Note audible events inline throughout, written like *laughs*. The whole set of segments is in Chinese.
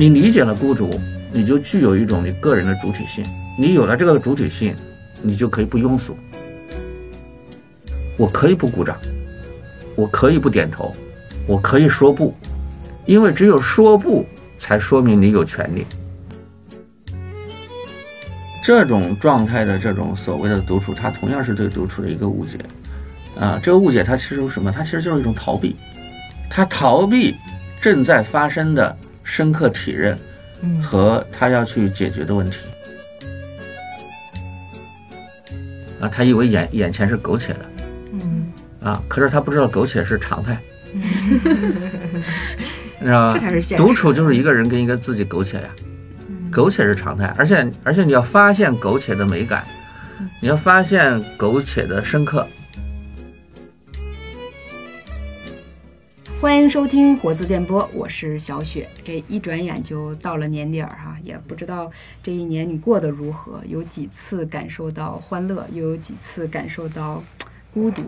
你理解了孤独，你就具有一种你个人的主体性。你有了这个主体性，你就可以不庸俗。我可以不鼓掌，我可以不点头，我可以说不，因为只有说不，才说明你有权利。这种状态的这种所谓的独处，它同样是对独处的一个误解。啊，这个误解它其实是什么？它其实就是一种逃避，它逃避正在发生的深刻体认和他要去解决的问题。啊，他以为眼眼前是苟且的，嗯，啊，可是他不知道苟且是常态，你知道吧？这才是现独处就是一个人跟一个自己苟且呀，苟且是常态，而且而且你要发现苟且的美感，你要发现苟且的深刻。欢迎收听活字电波，我是小雪。这一转眼就到了年底儿哈，也不知道这一年你过得如何，有几次感受到欢乐，又有几次感受到孤独。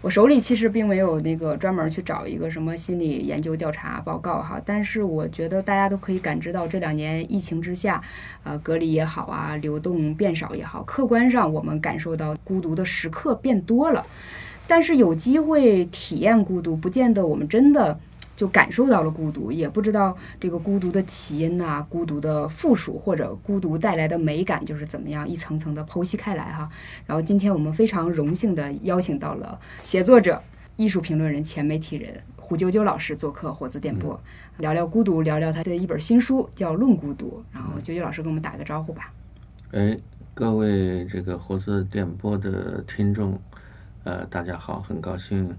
我手里其实并没有那个专门去找一个什么心理研究调查报告哈，但是我觉得大家都可以感知到这两年疫情之下，呃，隔离也好啊，流动变少也好，客观上我们感受到孤独的时刻变多了。但是有机会体验孤独，不见得我们真的就感受到了孤独，也不知道这个孤独的起因呐、孤独的附属或者孤独带来的美感就是怎么样，一层层的剖析开来哈。然后今天我们非常荣幸的邀请到了写作者、艺术评论人、前媒体人胡啾啾老师做客火字电波，聊聊孤独，聊聊他的一本新书叫《论孤独》。然后九九老师跟我们打个招呼吧。哎，各位这个活字电波的听众，呃，大家好，很高兴，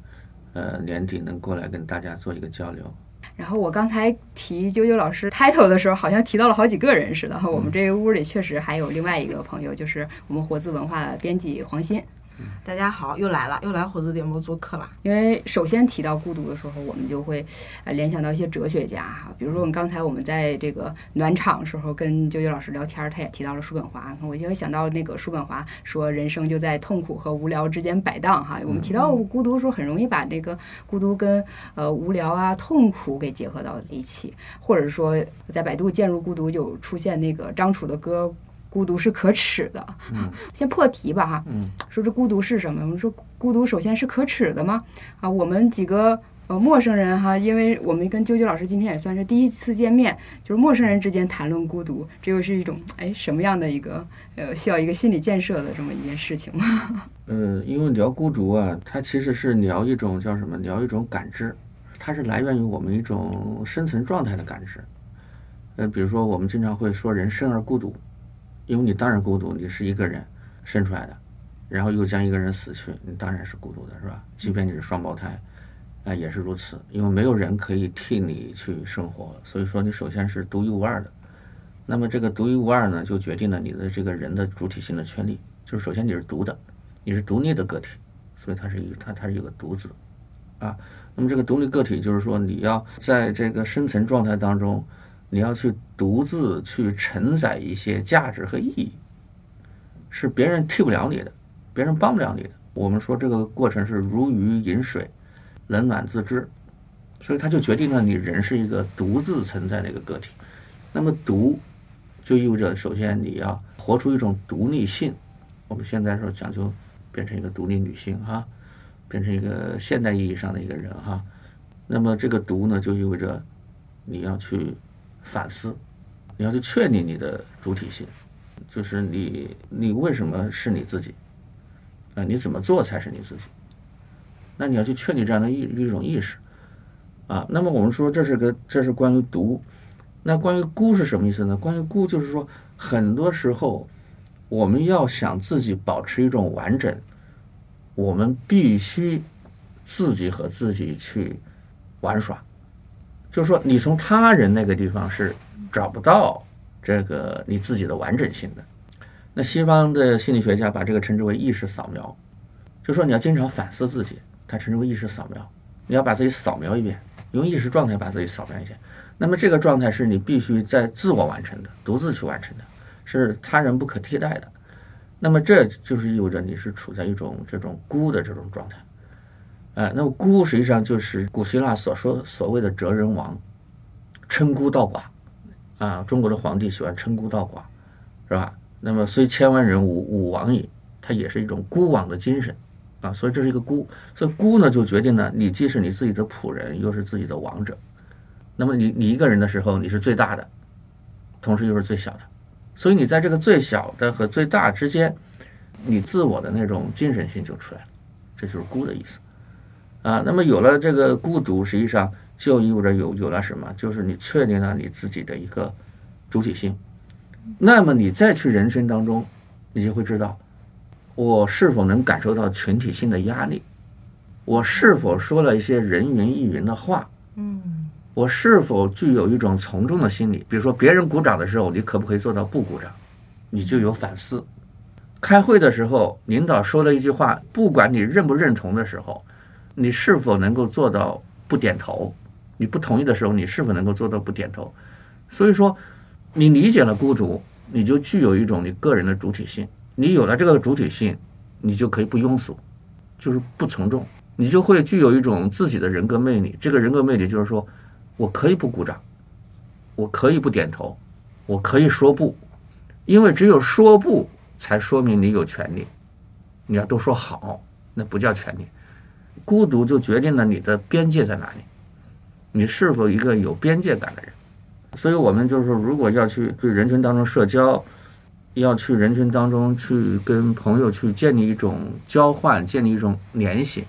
呃，年底能过来跟大家做一个交流。然后我刚才提啾啾老师 title 的时候，好像提到了好几个人似的。我们这个屋里确实还有另外一个朋友，就是我们活字文化的编辑黄鑫。大家好，又来了，又来火字电波做客了。因为首先提到孤独的时候，我们就会呃联想到一些哲学家哈，比如说我们刚才我们在这个暖场时候跟啾啾老师聊天儿，他也提到了叔本华，我就会想到那个叔本华说人生就在痛苦和无聊之间摆荡哈。我们提到孤独的时候，很容易把这个孤独跟呃无聊啊、痛苦给结合到一起，或者说在百度渐入孤独就出现那个张楚的歌。孤独是可耻的，*laughs* 先破题吧哈。嗯说这孤独是什么？我们说孤独首先是可耻的吗？啊，我们几个呃陌生人哈，因为我们跟啾啾老师今天也算是第一次见面，就是陌生人之间谈论孤独，这又是一种哎什么样的一个呃需要一个心理建设的这么一件事情吗？*laughs* 呃，因为聊孤独啊，它其实是聊一种叫什么？聊一种感知，它是来源于我们一种深层状态的感知。呃，比如说我们经常会说人生而孤独，因为你当然孤独，你是一个人生出来的，然后又将一个人死去，你当然是孤独的，是吧？即便你是双胞胎，啊、也是如此，因为没有人可以替你去生活，所以说你首先是独一无二的。那么这个独一无二呢，就决定了你的这个人的主体性的权利，就是首先你是独的，你是独立的个体，所以它是一它它是一个独字，啊，那么这个独立个体就是说你要在这个深层状态当中，你要去独自去承载一些价值和意义，是别人替不了你的，别人帮不了你的。我们说这个过程是如鱼饮水，冷暖自知，所以它就决定了你人是一个独自存在的一个个体。那么独就意味着，首先你要活出一种独立性。我们现在说讲究变成一个独立女性哈，变成一个现代意义上的一个人哈。那么这个独呢，就意味着你要去反思，你要去确立你的主体性，就是你你为什么是你自己？啊，你怎么做才是你自己？那你要去确立这样的一一种意识啊。那么我们说这是个这是关于独，那关于孤是什么意思呢？关于孤就是说，很多时候我们要想自己保持一种完整，我们必须自己和自己去玩耍。就是说，你从他人那个地方是找不到这个你自己的完整性的。那西方的心理学家把这个称之为意识扫描，就说你要经常反思自己，他称之为意识扫描。你要把自己扫描一遍，用意识状态把自己扫描一遍。那么这个状态是你必须在自我完成的，独自去完成的，是他人不可替代的。那么这就是意味着你是处在一种这种孤的这种状态。呃，那么孤实际上就是古希腊所说所谓的哲人王，称孤道寡，啊，中国的皇帝喜欢称孤道寡，是吧？那么虽千万人吾吾往矣，它也是一种孤往的精神啊，所以这是一个孤。所以孤呢，就决定了你既是你自己的仆人，又是自己的王者。那么你你一个人的时候，你是最大的，同时又是最小的，所以你在这个最小的和最大之间，你自我的那种精神性就出来了，这就是孤的意思啊。那么有了这个孤独，实际上就意味着有有了什么？就是你确定了你自己的一个主体性。那么你再去人生当中，你就会知道，我是否能感受到群体性的压力？我是否说了一些人云亦云的话？嗯我是否具有一种从众的心理？比如说，别人鼓掌的时候，你可不可以做到不鼓掌？你就有反思。开会的时候，领导说了一句话，不管你认不认同的时候，你是否能够做到不点头？你不同意的时候，你是否能够做到不点头？所以说，你理解了孤独，你就具有一种你个人的主体性。你有了这个主体性，你就可以不庸俗，就是不从众，你就会具有一种自己的人格魅力。这个人格魅力就是说，我可以不鼓掌，我可以不点头，我可以说不，因为只有说不，才说明你有权利。你要都说好，那不叫权利。孤独就决定了你的边界在哪里，你是否一个有边界感的人。所以，我们就是说，如果要去去人群当中社交，要去人群当中去跟朋友去建立一种交换，建立一种联系，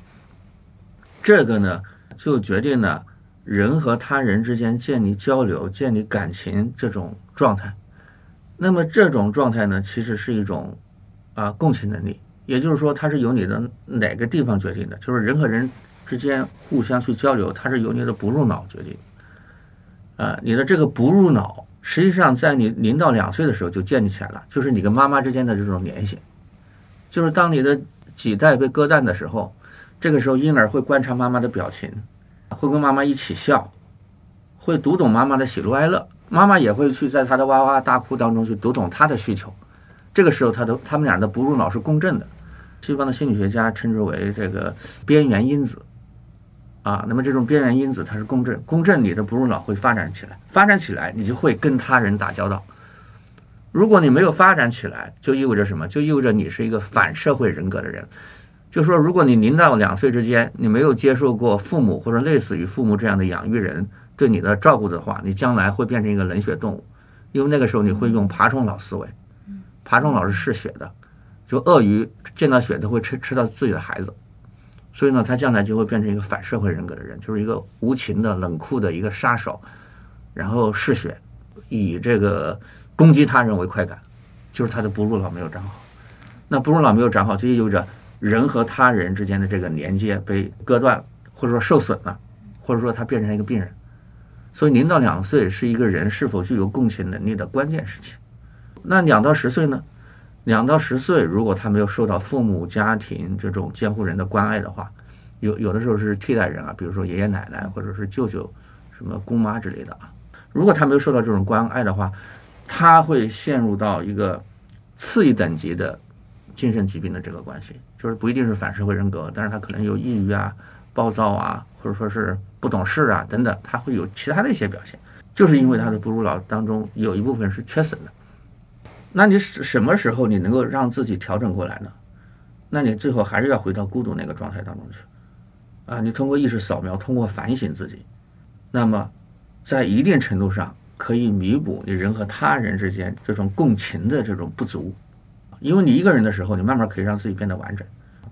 这个呢，就决定了人和他人之间建立交流、建立感情这种状态。那么这种状态呢，其实是一种啊共情能力，也就是说，它是由你的哪个地方决定的，就是人和人之间互相去交流，它是由你的不入脑决定。啊，你的这个不入脑，实际上在你零到两岁的时候就建立起来了，就是你跟妈妈之间的这种联系，就是当你的脐带被割断的时候，这个时候婴儿会观察妈妈的表情，会跟妈妈一起笑，会读懂妈妈的喜怒哀乐，妈妈也会去在她的哇哇大哭当中去读懂她的需求，这个时候他的他们俩的不入脑是共振的，西方的心理学家称之为这个边缘因子。啊，那么这种边缘因子它是共振，共振你的不入脑会发展起来，发展起来你就会跟他人打交道。如果你没有发展起来，就意味着什么？就意味着你是一个反社会人格的人。就说如果你零到两岁之间你没有接受过父母或者类似于父母这样的养育人对你的照顾的话，你将来会变成一个冷血动物，因为那个时候你会用爬虫脑思维，爬虫脑是嗜血的，就鳄鱼见到血都会吃吃到自己的孩子。所以呢，他将来就会变成一个反社会人格的人，就是一个无情的、冷酷的一个杀手，然后嗜血，以这个攻击他人为快感，就是他的哺乳脑没有长好。那哺乳脑没有长好，就意味着人和他人之间的这个连接被割断了，或者说受损了，或者说他变成一个病人。所以零到两岁是一个人是否具有共情能力的关键时期。那两到十岁呢？两到十岁，如果他没有受到父母家庭这种监护人的关爱的话，有有的时候是替代人啊，比如说爷爷奶奶或者是舅舅、什么姑妈之类的啊。如果他没有受到这种关爱的话，他会陷入到一个次一等级的精神疾病的这个关系，就是不一定是反社会人格，但是他可能有抑郁啊、暴躁啊，或者说是不懂事啊等等，他会有其他的一些表现，就是因为他的不入脑当中有一部分是缺损的。那你什什么时候你能够让自己调整过来呢？那你最后还是要回到孤独那个状态当中去，啊，你通过意识扫描，通过反省自己，那么在一定程度上可以弥补你人和他人之间这种共情的这种不足，因为你一个人的时候，你慢慢可以让自己变得完整。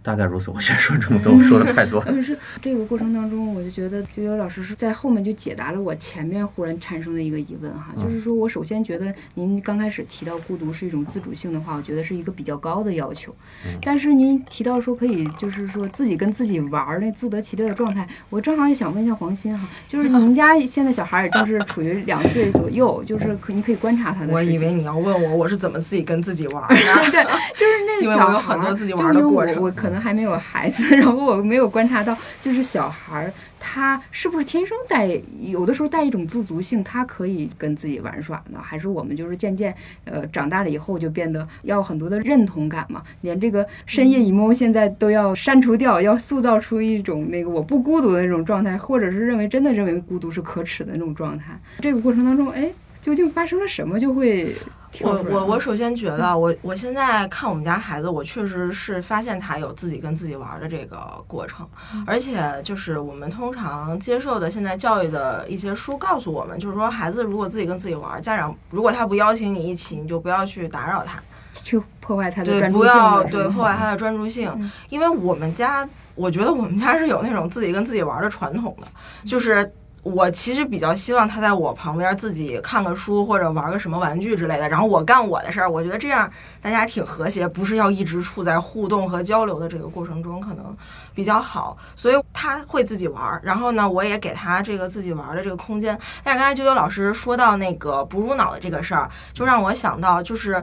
大概如此，我先说这么多，我说的太多。*laughs* 呃，是这个过程当中，我就觉得悠悠老师是在后面就解答了我前面忽然产生的一个疑问哈，就是说我首先觉得您刚开始提到孤独是一种自主性的话，我觉得是一个比较高的要求。但是您提到说可以就是说自己跟自己玩儿那自得其乐的状态，我正好也想问一下黄鑫哈，就是您家现在小孩也正是处于两岁左右，就是可你可以观察他的我以为你要问我，我是怎么自己跟自己玩儿的。*laughs* 对，就是那个小孩有很多自己就玩的因为我过程我可能还没有孩子，*laughs* 然后我没有观察到，就是小孩儿他是不是天生带有的时候带一种自足性，他可以跟自己玩耍呢？还是我们就是渐渐呃长大了以后就变得要很多的认同感嘛？连这个深夜 emo 现在都要删除掉，要塑造出一种那个我不孤独的那种状态，或者是认为真的认为孤独是可耻的那种状态。这个过程当中，哎。究竟发生了什么就会跳我？我我首先觉得，我我现在看我们家孩子，我确实是发现他有自己跟自己玩的这个过程，而且就是我们通常接受的现在教育的一些书告诉我们，就是说孩子如果自己跟自己玩，家长如果他不邀请你一起，你就不要去打扰他，去破坏他的对，专注性不要对破坏他的专注性嗯，因为我们家，我觉得我们家是有那种自己跟自己玩的传统的，就是。我其实比较希望他在我旁边自己看个书或者玩个什么玩具之类的，然后我干我的事儿。我觉得这样大家挺和谐，不是要一直处在互动和交流的这个过程中，可能比较好。所以他会自己玩儿，然后呢，我也给他这个自己玩儿的这个空间。但是刚才九九老师说到那个哺乳脑的这个事儿，就让我想到就是。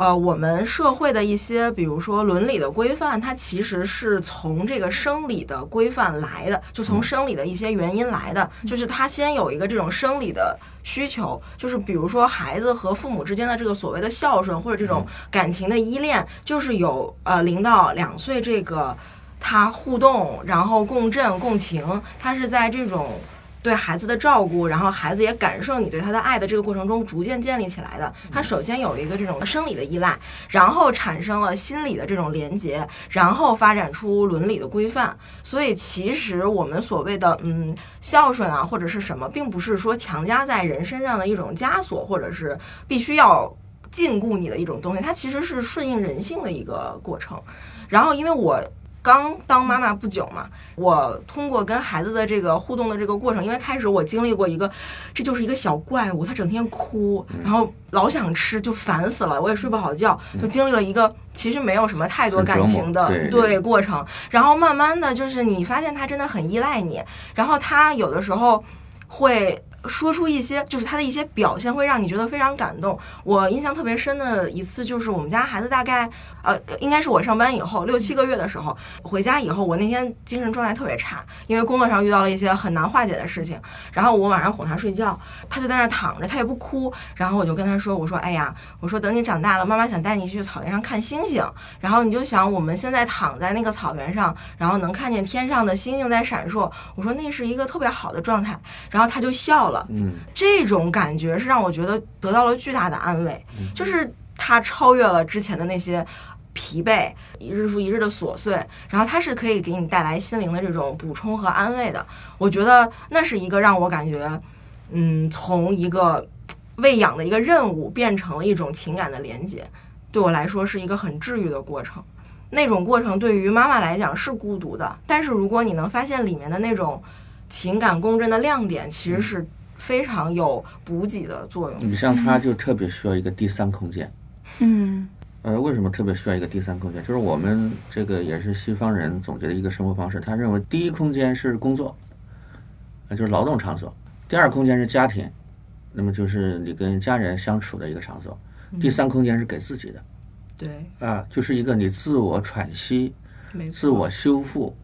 呃，我们社会的一些，比如说伦理的规范，它其实是从这个生理的规范来的，就从生理的一些原因来的。就是他先有一个这种生理的需求，就是比如说孩子和父母之间的这个所谓的孝顺或者这种感情的依恋，就是有呃零到两岁这个他互动，然后共振共情，他是在这种。对孩子的照顾，然后孩子也感受你对他的爱的这个过程中逐渐建立起来的。他首先有一个这种生理的依赖，然后产生了心理的这种连结，然后发展出伦理的规范。所以其实我们所谓的嗯孝顺啊或者是什么，并不是说强加在人身上的一种枷锁，或者是必须要禁锢你的一种东西。它其实是顺应人性的一个过程。然后因为我。刚当妈妈不久嘛，我通过跟孩子的这个互动的这个过程，因为开始我经历过一个，这就是一个小怪物，他整天哭，然后老想吃，就烦死了，我也睡不好觉，就经历了一个其实没有什么太多感情的对过程，然后慢慢的就是你发现他真的很依赖你，然后他有的时候会。说出一些，就是他的一些表现，会让你觉得非常感动。我印象特别深的一次，就是我们家孩子大概，呃，应该是我上班以后六七个月的时候，回家以后，我那天精神状态特别差，因为工作上遇到了一些很难化解的事情。然后我晚上哄他睡觉，他就在那躺着，他也不哭。然后我就跟他说：“我说，哎呀，我说等你长大了，妈妈想带你去草原上看星星。然后你就想我们现在躺在那个草原上，然后能看见天上的星星在闪烁。我说那是一个特别好的状态。然后他就笑了。嗯，这种感觉是让我觉得得到了巨大的安慰，就是他超越了之前的那些疲惫，一日复一日的琐碎，然后它是可以给你带来心灵的这种补充和安慰的。我觉得那是一个让我感觉，嗯，从一个喂养的一个任务变成了一种情感的连接，对我来说是一个很治愈的过程。那种过程对于妈妈来讲是孤独的，但是如果你能发现里面的那种情感共振的亮点，其实是非常有补给的作用。你像他就特别需要一个第三空间。嗯呃，为什么特别需要一个第三空间？就是我们这个也是西方人总结的一个生活方式，他认为第一空间是工作，那，就是劳动场所；第二空间是家庭，那么就是你跟家人相处的一个场所；第三空间是给自己的，对，啊，就是一个你自我喘息、自我修复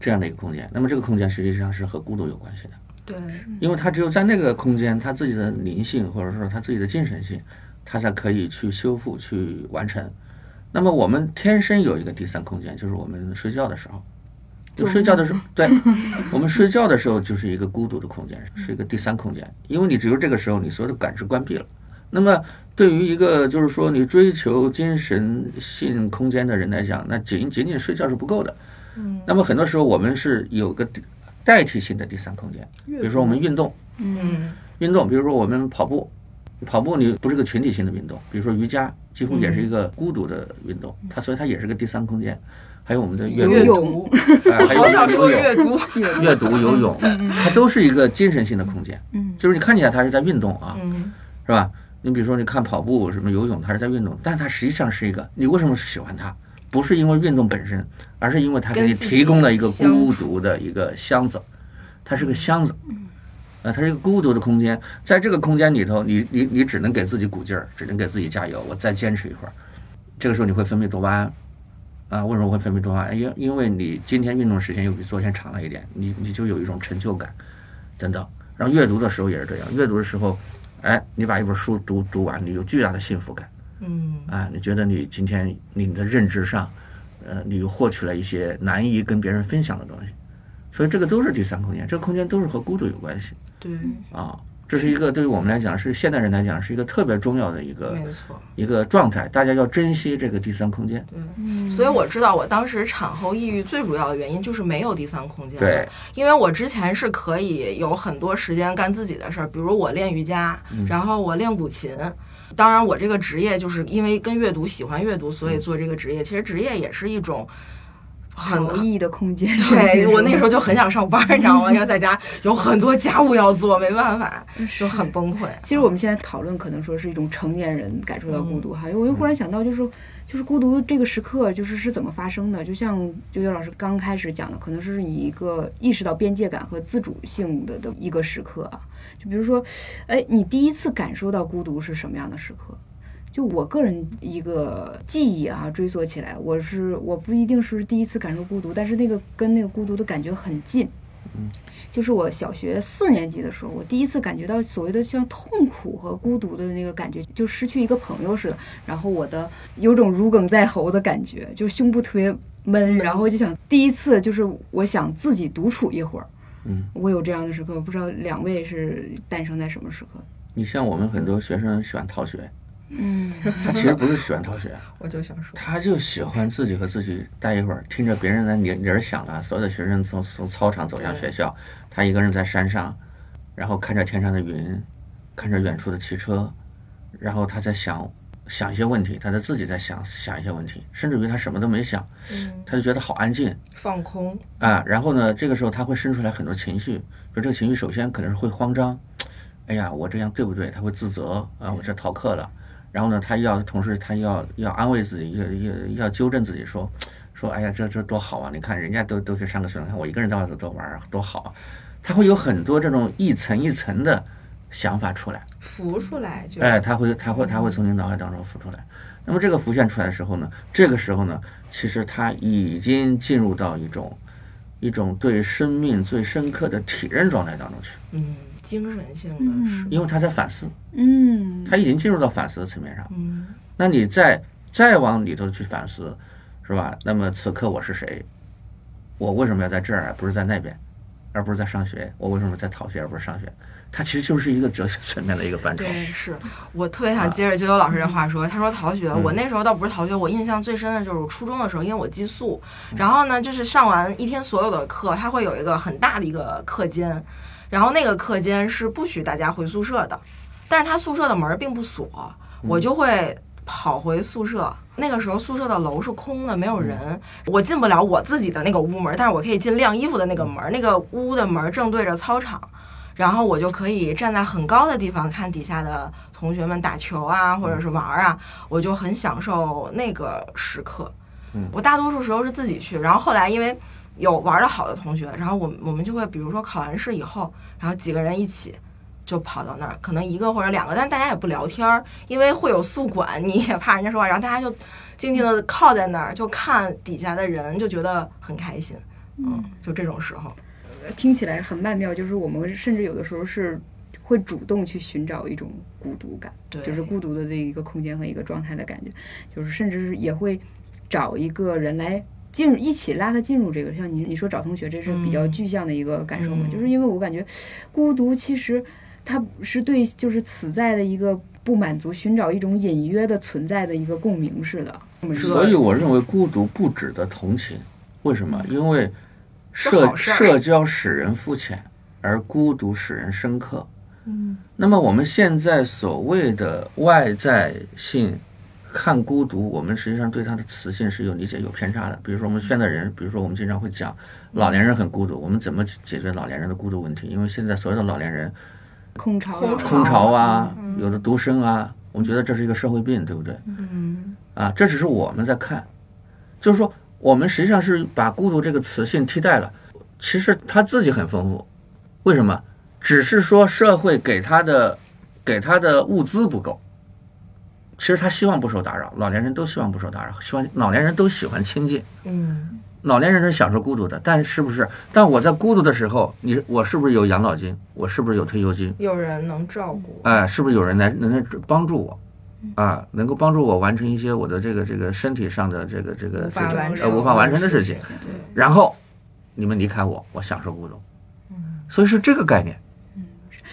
这样的一个空间。那么这个空间实际上是和孤独有关系的。对，因为他只有在那个空间，他自己的灵性或者说他自己的精神性，他才可以去修复、去完成。那么我们天生有一个第三空间，就是我们睡觉的时候。就睡觉的时候，对，*laughs* 我们睡觉的时候就是一个孤独的空间，是一个第三空间，因为你只有这个时候，你所有的感知关闭了。那么对于一个就是说你追求精神性空间的人来讲，那仅仅仅睡觉是不够的。嗯，那么很多时候我们是有个代替性的第三空间，比如说我们运动，嗯运动，比如说我们跑步，跑步你不是个群体性的运动，比如说瑜伽，几乎也是一个孤独的运动，它所以它也是个第三空间。还有我们的阅阅读，好想说阅读，阅读、游泳，它都是一个精神性的空间。嗯就是你看起来它是在运动啊，嗯是吧？你比如说你看跑步、什么游泳，它是在运动，但它实际上是一个，你为什么喜欢它？不是因为运动本身，而是因为它给你提供了一个孤独的一个箱子，它是个箱子，啊，它是一个孤独的空间，在这个空间里头，你你你只能给自己鼓劲儿，只能给自己加油，我再坚持一会儿。这个时候你会分泌多巴胺，啊，为什么会分泌多巴胺？因因为你今天运动时间又比昨天长了一点，你你就有一种成就感，等等。然后阅读的时候也是这样，阅读的时候，哎，你把一本书读读完，你有巨大的幸福感，嗯啊，你觉得你今天你的认知上，呃，你又获取了一些难以跟别人分享的东西，所以这个都是第三空间，这个空间都是和孤独有关系对，啊。这是一个对于我们来讲，是现代人来讲，是一个特别重要的一个没错。一个状态。大家要珍惜这个第三空间。所以我知道，我当时产后抑郁最主要的原因就是没有第三空间。对，因为我之前是可以有很多时间干自己的事儿，比如我练瑜伽，然后我练古琴。当然，我这个职业就是因为跟阅读喜欢阅读，所以做这个职业。其实职业也是一种很意义的空间。对我那时候就很想上班，你知道吗？因为在家有很多家务要做，没办法，就很崩溃。其实我们现在讨论，可能说是一种成年人感受到孤独哈。我又忽然想到，就是就是孤独这个时刻，就是是怎么发生的？就像九九老师刚开始讲的，可能是你一个意识到边界感和自主性的的一个时刻啊。就比如说，哎，你第一次感受到孤独是什么样的时刻？就我个人一个记忆啊，追溯起来，我是我不一定是第一次感受孤独，但是那个跟那个孤独的感觉很近。嗯，就是我小学四年级的时候，我第一次感觉到所谓的像痛苦和孤独的那个感觉，就失去一个朋友似的。然后我的有种如鲠在喉的感觉，就胸部特别闷，然后就想第一次就是我想自己独处一会儿。嗯，我有这样的时刻，不知道两位是诞生在什么时刻？你像我们很多学生喜欢逃学，嗯，*laughs* 他其实不是喜欢逃学，*laughs* 我就想说，他就喜欢自己和自己待一会儿，听着别人在铃铃儿响了，所有的学生从从操场走向学校，他一个人在山上，然后看着天上的云，看着远处的汽车，然后他在想想一些问题，他在自己在想想一些问题，甚至于他什么都没想，嗯，他就觉得好安静放空，啊。然后呢，这个时候他会生出来很多情绪，就这个情绪首先可能是会慌张，哎呀，我这样对不对？他会自责啊，我这逃课了。然后呢，他要同时他要要安慰自己，要要要纠正自己，说说哎呀，这这多好啊！你看人家都都去上个学，看我一个人在外头多玩儿多好啊。他会有很多这种一层一层的想法出来，浮出来就，哎，他会他会他会从你脑海当中浮出来。那么这个浮现出来的时候呢，这个时候呢，其实他已经进入到一种一种对生命最深刻的体认状态当中去，嗯，精神性的是，因为他在反思，嗯，他已经进入到反思的层面上。嗯，那你再再往里头去反思，是吧？那么此刻我是谁？我为什么要在这儿，而不是在那边，而不是在上学？我为什么在逃学而不是上学？它其实就是一个哲学层面的一个范畴。对，是我特别想接着九九老师这话 *laughs* 说。他说逃学，我那时候倒不是逃学，我印象最深的就是我初中的时候，因为我寄宿，然后呢，就是上完一天所有的课，他会有一个很大的一个课间，然后那个课间是不许大家回宿舍的，但是他宿舍的门并不锁，我就会跑回宿舍。那个时候宿舍的楼是空的，没有人，我进不了我自己的那个屋门，但是我可以进晾衣服的那个门，那个屋的门正对着操场。然后我就可以站在很高的地方看底下的同学们打球啊，或者是玩啊，我就很享受那个时刻。嗯我大多数时候是自己去，然后后来因为有玩的好的同学，然后我们我们就会比如说考完试以后，然后几个人一起就跑到那儿，可能一个或者两个，但是大家也不聊天儿，因为会有宿管，你也怕人家说话，然后大家就静静的靠在那儿，就看底下的人，就觉得很开心。嗯，就这种时候。听起来很曼妙，就是我们甚至有的时候是会主动去寻找一种孤独感，对就是孤独的这一个空间和一个状态的感觉，就是甚至是也会找一个人来进入，一起拉他进入这个。像你你说找同学，这是比较嗯具象的一个感受嘛，嗯就是因为我感觉孤独其实它是对就是此在的一个不满足，寻找一种隐约的存在的一个共鸣似的。所以我认为孤独不值得同情，为什么？因为社社交使人肤浅，而孤独使人深刻。嗯那么我们现在所谓的外在性看孤独，我们实际上对它的词性是有理解、有偏差的。比如说我们现在人，比如说我们经常会讲老年人很孤独，我们怎么解决老年人的孤独问题？因为现在所有的老年人空巢空空巢啊，有的独生啊，我们觉得这是一个社会病，对不对？嗯啊，这只是我们在看，就是说我们实际上是把孤独这个词性替代了。其实他自己很丰富，为什么？只是说社会给他的给他的物资不够。其实他希望不受打扰，老年人都希望不受打扰，希望老年人都喜欢亲近。嗯老年人是享受孤独的，但是不是？但我在孤独的时候，你我是不是有养老金？我是不是有退休金？有人能照顾。哎，是不是有人来能能帮助我？啊，能够帮助我完成一些我的这个这个身体上的这个这个这种完成呃无法完成的事情，对，然后你们离开我，我享受孤独，嗯所以是这个概念。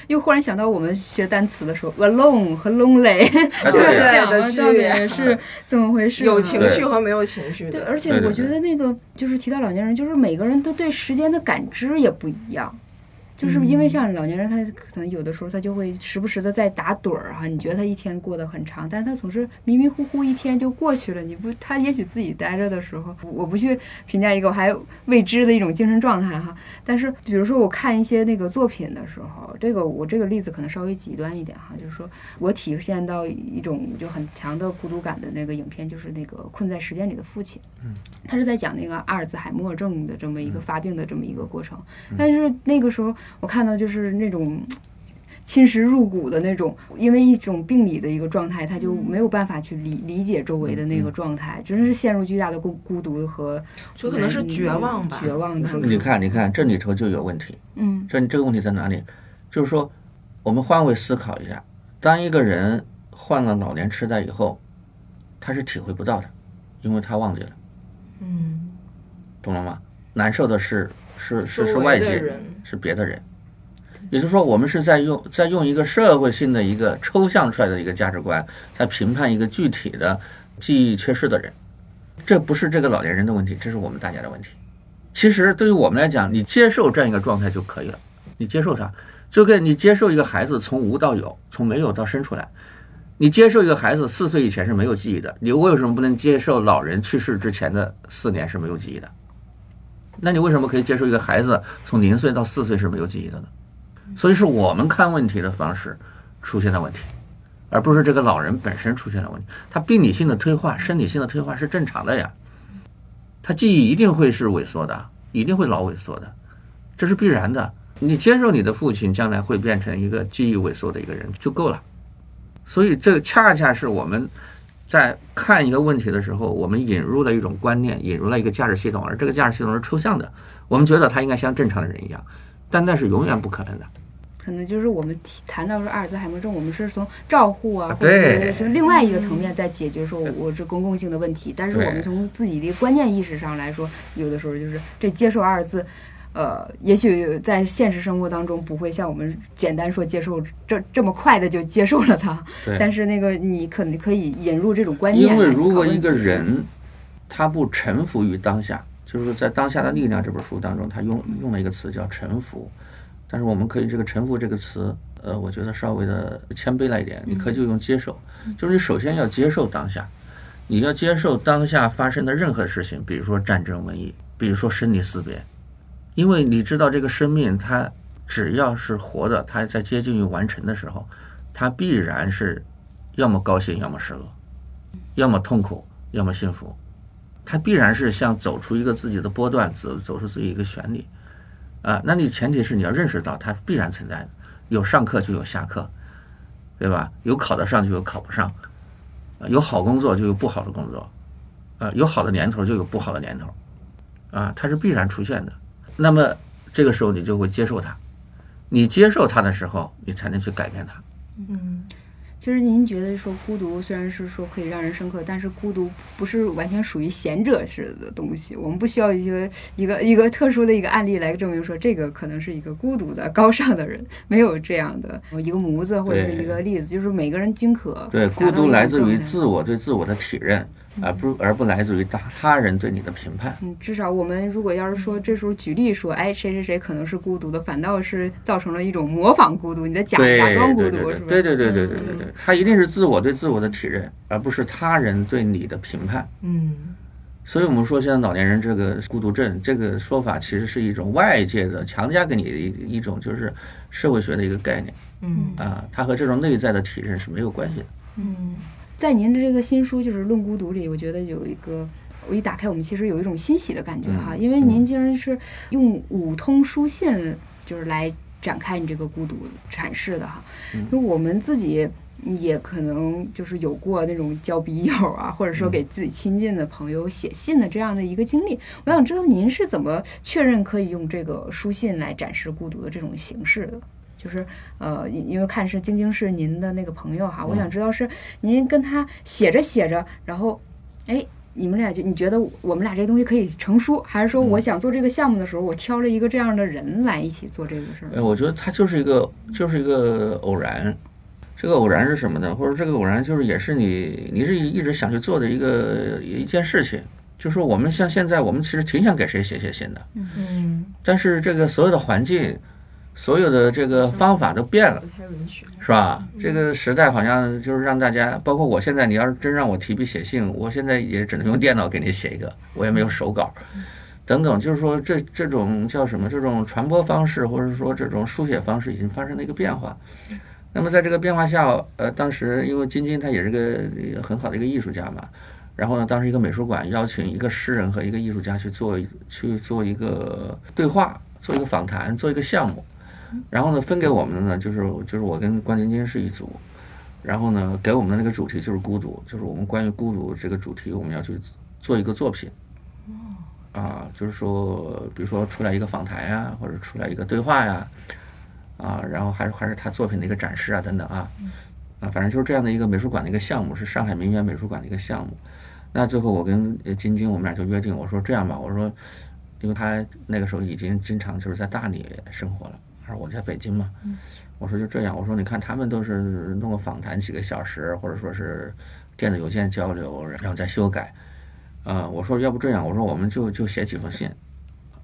又忽然想到我们学单词的时候，alone 和 lonely，哎 *laughs* 就是对讲的了到底区别是怎么回事？有情对绪和没有情绪对，的。而且我觉得那个就是提到老年人，就是每个人都对时间的感知也不一样。就是因为像老年人，他可能有的时候他就会时不时的在打盹儿哈，你觉得他一天过得很长，但是他总是迷迷糊糊一天就过去了。你不，他也许自己待着的时候，我不去评价一个我还未知的一种精神状态哈。但是比如说我看一些那个作品的时候，这个我这个例子可能稍微极端一点哈，就是说我体现到一种就很强的孤独感的那个影片，就是那个《困在时间里的父亲》。嗯他是在讲那个阿尔兹海默症的这么一个发病的这么一个过程，但是那个时候我看到就是那种侵蚀入骨的那种，因为一种病理的一个状态，他就没有办法去理理解周围的那个状态，真是陷入巨大的孤孤独和就可能是绝望吧，绝望当中。你看，你看这里头就有问题。嗯这这个问题在哪里？就是说，我们换位思考一下，当一个人患了老年痴呆以后，他是体会不到的，因为他忘记了，嗯，懂了吗？难受的是是是是外界，是别的人。也就是说，我们是在用在用一个社会性的一个抽象出来的一个价值观，在评判一个具体的记忆缺失的人。这不是这个老年人的问题，这是我们大家的问题。其实对于我们来讲，你接受这样一个状态就可以了，你接受它，就跟你接受一个孩子从无到有，从没有到生出来。你接受一个孩子四岁以前是没有记忆的，你为什么不能接受老人去世之前的四年是没有记忆的？那你为什么可以接受一个孩子从零岁到四岁是没有记忆的呢？所以是我们看问题的方式出现了问题，而不是这个老人本身出现了问题。他病理性的退化、生理性的退化是正常的呀，他记忆一定会是萎缩的，一定会老萎缩的，这是必然的。你接受你的父亲将来会变成一个记忆萎缩的一个人就够了。所以这恰恰是我们在看一个问题的时候，我们引入了一种观念，引入了一个价值系统，而这个价值系统是抽象的。我们觉得他应该像正常的人一样，但那是永远不可能的。可能就是我们提谈到说阿尔兹海默症，我们是从照护啊，啊或者对是从另外一个层面在解决说我是公共性的问题，但是我们从自己的观念意识上来说，有的时候就是这接受二字。呃，也许在现实生活当中不会像我们简单说接受这这么快的就接受了它，对。但是那个你可能可以引入这种观念因为如果一个人他不臣服于当下，就是在《当下的力量》这本书当中，他用用了一个词叫臣服。但是我们可以这个臣服这个词，呃，我觉得稍微的谦卑了一点，你可以就用接受，就是你首先要接受当下，你要接受当下发生的任何事情，比如说战争、瘟疫，比如说生离死别，因为你知道这个生命它只要是活的，它在接近于完成的时候，它必然是要么高兴，要么失落。要么痛苦，要么幸福，它必然是像走出一个自己的波段，走走出自己一个旋律，啊，那你前提是你要认识到它必然存在的，有上课就有下课，对吧？有考得上就有考不上，有好工作就有不好的工作，啊，有好的年头就有不好的年头，啊，它是必然出现的。那么这个时候你就会接受它，你接受它的时候，你才能去改变它。嗯，其实您觉得说孤独虽然是说可以让人深刻，但是孤独不是完全属于贤者式的东西。我们不需要一个一个一个特殊的一个案例来证明说这个可能是一个孤独的高尚的人，没有这样的一个模子或者是一个例子，就是每个人均可对，孤独来自于自我对自我的体认，而不而不来自于他他人对你的评判。嗯，至少我们如果要是说这时候举例说，哎，谁谁谁可能是孤独的，反倒是造成了一种模仿孤独，你的假假装孤独，是吧？对对对对对对对嗯对对，他一定是自我对自我的体认，而不是他人对你的评判。嗯，所以我们说现在老年人这个孤独症这个说法，其实是一种外界的强加给你的一一种就是社会学的一个概念嗯，啊，它和这种内在的体认是没有关系的。嗯，在您的这个新书就是《论孤独》里，我觉得有一个，我一打开，我们其实有一种欣喜的感觉哈，嗯因为您竟然是用五通书信就是来展开你这个孤独阐释的哈，嗯因为我们自己。也可能就是有过那种交笔友啊，或者说给自己亲近的朋友写信的这样的一个经历。我想知道您是怎么确认可以用这个书信来展示孤独的这种形式的？就是呃，因因为看是晶晶是您的那个朋友哈，我想知道是您跟他写着写着，然后哎你们俩就你觉得我们俩这东西可以成书，还是说我想做这个项目的时候，我挑了一个这样的人来一起做这个事儿？哎，我觉得它就是一个就是一个偶然。这个偶然是什么呢？或者这个偶然就是也是你你是一直想去做的一个一件事情。就是我们像现在，我们其实挺想给谁写写信的，嗯，但是这个所有的环境，所有的这个方法都变了。是吧？这个时代好像就是让大家，包括我现在，你要是真让我提笔写信，我现在也只能用电脑给你写一个，我也没有手稿，等等。就是说，这这种叫什么？这种传播方式，或者说这种书写方式，已经发生了一个变化。那么在这个变化下，呃，当时因为晶晶她也是个很好的一个艺术家嘛，然后呢，当时一个美术馆邀请一个诗人和一个艺术家去做去做一个对话，做一个访谈，做一个项目。然后呢，分给我们的呢，就是就是我跟关晶晶是一组，然后呢，给我们的那个主题就是孤独，就是我们关于孤独这个主题，我们要去做一个作品。啊，就是说，比如说出来一个访谈呀，或者出来一个对话呀，啊，然后还是还是他作品的一个展示啊，等等啊，啊，反正就是这样的一个美术馆的一个项目，是上海名媛美术馆的一个项目。那最后我跟晶晶我们俩就约定，我说这样吧，我说，因为他那个时候已经经常就是在大理生活了，而我在北京嘛，我说就这样，我说你看他们都是弄个访谈几个小时，或者说是电子邮件交流，然后再修改。啊、我说要不这样，我说我们就就写几封信，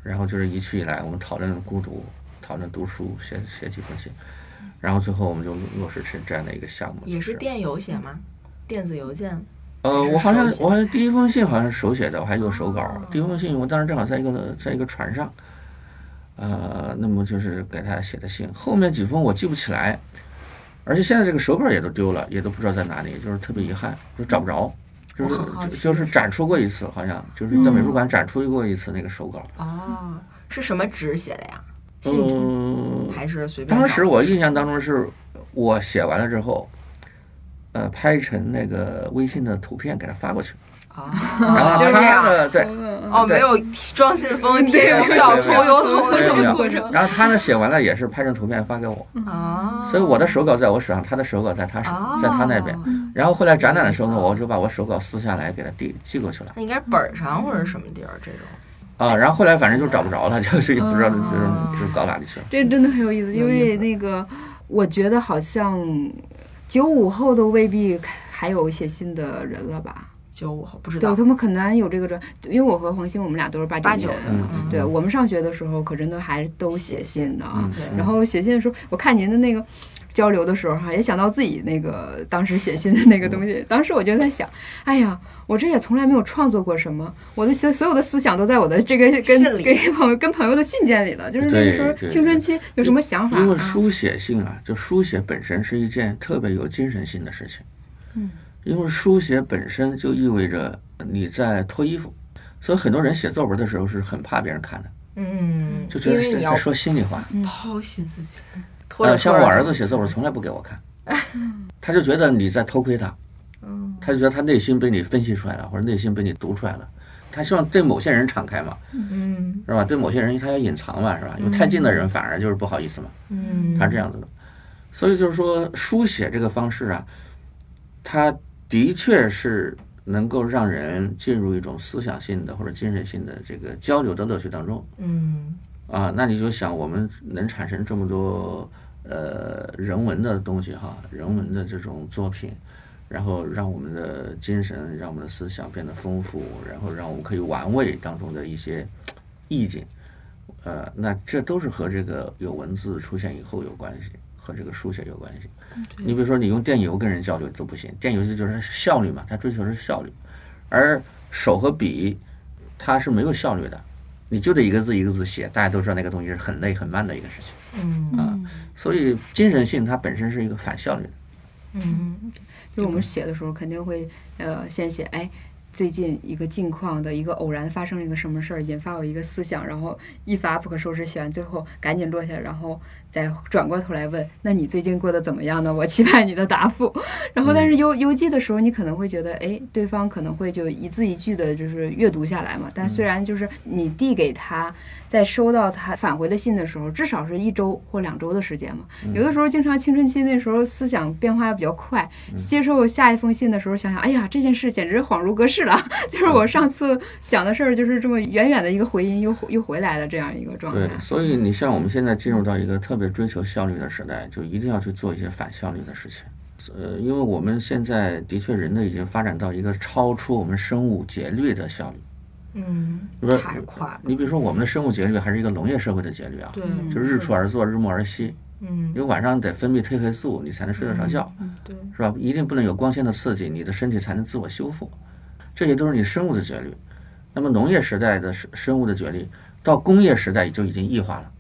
然后就是一去一来，我们讨论孤独，讨论读书，写写几封信，然后最后我们就落实成这样的一个项目。也是电邮写吗？电子邮件？呃，我好像我好像第一封信好像是手写的，我还有手稿。第一封信我当时正好在一个在一个船上，呃，那么就是给他写的信，后面几封我记不起来，而且现在这个手稿也都丢了，也都不知道在哪里，就是特别遗憾，就找不着。就是就是展出过一次，好像就是在美术馆展出过一次那个手稿。哦，是什么纸写的呀？信纸嗯，还是随便？当时我印象当中是我写完了之后，呃，拍成那个微信的图片给他发过去，啊然后他就是这样的对，嗯哦，没有装信封、*laughs* 贴邮票、对对对投邮筒的这种过程然后他呢写完了也是拍成图片发给我，啊。所以我的手稿在我手上，他的手稿在他手哦在他那边。然后后来展览的时候呢，我就把我手稿撕下来给他递寄过去了那应该本儿上或者什么地儿这种。啊。然后后来反正就找不着了，就是也不知道就是哦就是搞哪里去了。这真的很有意思，因为那个我觉得好像九五后都未必还有写信的人了吧？九五后不知对，道他们可能有这个专，因为我和黄鑫我们俩都是八八九的。对我们上学的时候，可真的还都写信的啊。嗯然后写信的时候，我看您的那个交流的时候哈，也想到自己那个当时写信的那个东西。当时我就在想，哎呀，我这也从来没有创作过什么，我的所所有的思想都在我的这个跟跟朋友跟朋友的信件里了。就是那个时候青春期有什么想法啊？因为书写信啊，就书写本身是一件特别有精神性的事情。嗯，因为书写本身就意味着你在脱衣服，所以很多人写作文的时候是很怕别人看的，嗯，就觉因为你要得是在说心里话。剖析自己，像我儿子写作文从来不给我看，他就觉得你在偷窥他，嗯他就觉得他内心被你分析出来了，或者内心被你读出来了。他希望对某些人敞开嘛，嗯是吧？对某些人他要隐藏嘛，是吧？因为太近的人反而就是不好意思嘛。嗯，他是这样子的。所以就是说，书写这个方式啊，它的确是能够让人进入一种思想性的或者精神性的这个交流的乐趣当中嗯啊。那你就想，我们能产生这么多呃人文的东西哈，人文的这种作品。然后让我们的精神，让我们的思想变得丰富，然后让我们可以玩味当中的一些意境，呃，那这都是和这个有文字出现以后有关系，和这个书写有关系。你比如说，你用电邮跟人交流都不行，电邮就是效率嘛，它追求的是效率，而手和笔它是没有效率的，你就得一个字一个字写，大家都知道那个东西是很累很慢的一个事情，嗯啊所以精神性它本身是一个反效率的。嗯就我们写的时候，肯定会呃先写哎。最近一个近况的一个偶然发生了一个什么事儿，引发我一个思想，然后一发不可收拾，写完最后赶紧落下，然后再转过头来问：那你最近过得怎么样呢？我期盼你的答复。然后，但是邮邮寄的时候，你可能会觉得，哎，对方可能会就一字一句的，就是阅读下来嘛。但虽然就是你递给他，在收到他返回的信的时候，至少是一周或两周的时间嘛。有的时候，经常青春期那时候思想变化比较快，接受下一封信的时候，想想，哎呀，这件事简直恍如隔世。了，*laughs* 就是我上次想的事儿，就是这么远远的一个回音又又回来了这样一个状态对，。所以你像我们现在进入到一个特别追求效率的时代，就一定要去做一些反效率的事情。呃，因为我们现在的确人类已经发展到一个超出我们生物节律的效率。嗯太快了，你比如说我们的生物节律还是一个农业社会的节律啊，对，嗯就是日出而作，日暮而息。嗯因为晚上得分泌褪黑素，你才能睡得着觉，对，是吧？一定不能有光线的刺激，你的身体才能自我修复。这些都是你生物的节律。那么农业时代的生生物的节律，到工业时代就已经异化了，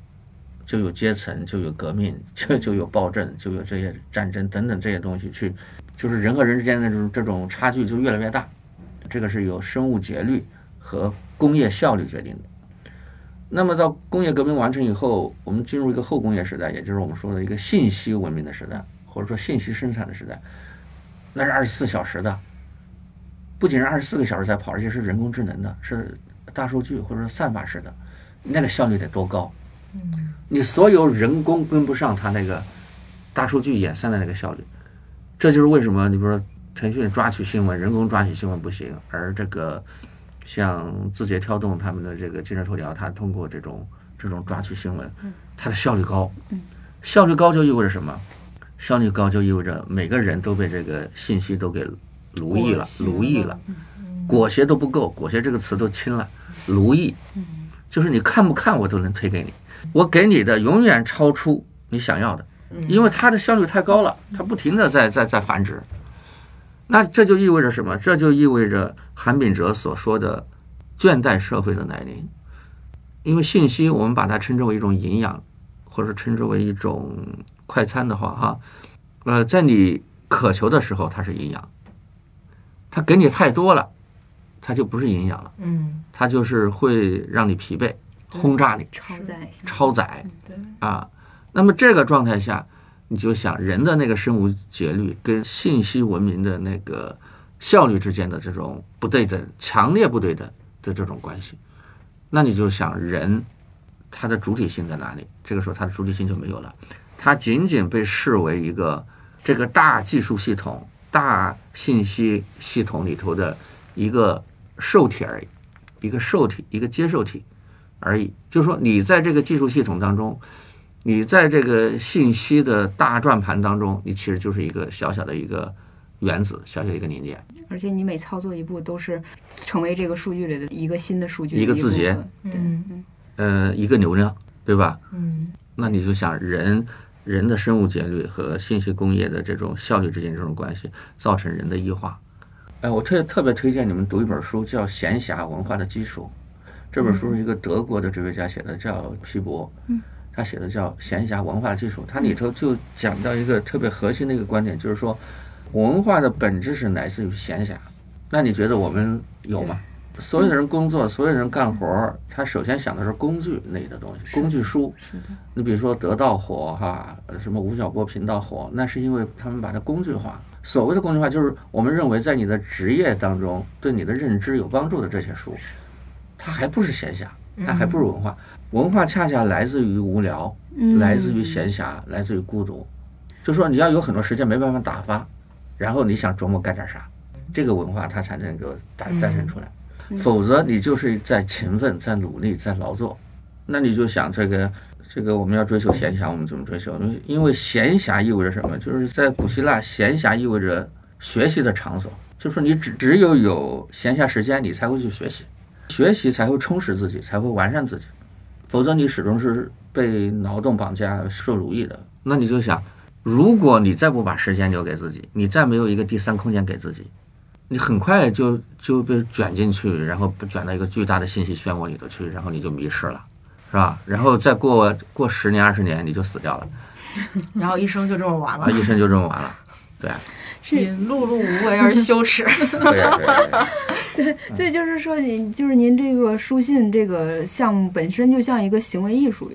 就有阶层，就有革命，就就有暴政，就有这些战争等等这些东西去，就是人和人之间的这种这种差距就越来越大。这个是由生物节律和工业效率决定的。那么到工业革命完成以后，我们进入一个后工业时代，也就是我们说的一个信息文明的时代，或者说信息生产的时代，那是二十四小时的，不仅是二十四个小时在跑，而且是人工智能的，是大数据或者说算法式的，那个效率得多高？你所有人工跟不上它那个大数据演算的那个效率，这就是为什么你比如说腾讯抓取新闻，人工抓取新闻不行，而这个像字节跳动他们的这个今日头条，它通过这种这种抓取新闻，它的效率高。效率高就意味着什么？效率高就意味着每个人都被这个信息都给奴役了，奴役了，裹挟都不够，裹挟这个词都轻了，奴役，就是你看不看我都能推给你，我给你的永远超出你想要的，因为它的效率太高了，它不停的在在在繁殖。那这就意味着什么？这就意味着韩炳哲所说的倦怠社会的来临。因为信息，我们把它称之为一种营养，或者称之为一种快餐的话，哈，呃，在你渴求的时候，它是营养；它给你太多了，它就不是营养了，嗯它就是会让你疲惫，轰炸你，超载，超载。对，啊。那么这个状态下，你就想人的那个生物节律跟信息文明的那个效率之间的这种不对等、强烈不对等的这种关系，那你就想人它的主体性在哪里？这个时候它的主体性就没有了，它仅仅被视为一个这个大技术系统、大信息系统里头的一个受体而已，一个受体、一个接受体而已。就是说，你在这个技术系统当中，你在这个信息的大转盘当中，你其实就是一个小小的一个原子，小小一个零件。而且你每操作一步都是成为这个数据里的一个新的数据一个字节对，嗯嗯呃，一个流量，对吧？嗯那你就想人人的生物节律和信息工业的这种效率之间这种关系，造成人的异化。哎，我特特别推荐你们读一本书，叫《闲暇文化的基础》。这本书是一个德国的哲学家写的，叫皮博。嗯，他写的叫《闲暇文化的基础》，它里头就讲到一个特别核心的一个观点，就是说文化的本质是来自于闲暇。那你觉得我们有吗？所有的人工作，所有人干活儿，他首先想的是工具类的东西，工具书。是的，你比如说得到火哈，呃什么吴晓波频道火，那是因为他们把它工具化。所谓的工具化，就是我们认为在你的职业当中对你的认知有帮助的这些书，它还不是闲暇，它还不是文化。文化恰恰来自于无聊，嗯来自于闲暇，来自于孤独。就说你要有很多时间没办法打发，然后你想琢磨干点啥，这个文化它才能够诞诞生出来。否则你就是在勤奋、在努力、在劳作。那你就想这个这个我们要追求闲暇，我们怎么追求？因为因为闲暇意味着什么？就是在古希腊，闲暇意味着学习的场所，就是说你只只有有闲暇时间，你才会去学习，学习才会充实自己，才会完善自己。否则你始终是被劳动绑架、受奴役的。那你就想，如果你再不把时间留给自己，你再没有一个第三空间给自己，你很快就就被卷进去，然后被卷到一个巨大的信息漩涡里头去，然后你就迷失了，是吧？然后再过过十年二十年，你就死掉了，然后一生就这么完了啊，，一生就这么完了。对啊，因碌碌无为而羞耻。对啊、对啊、对呀 *laughs* 所以就是说，你就是您这个书信这个项目本身就像一个行为艺术，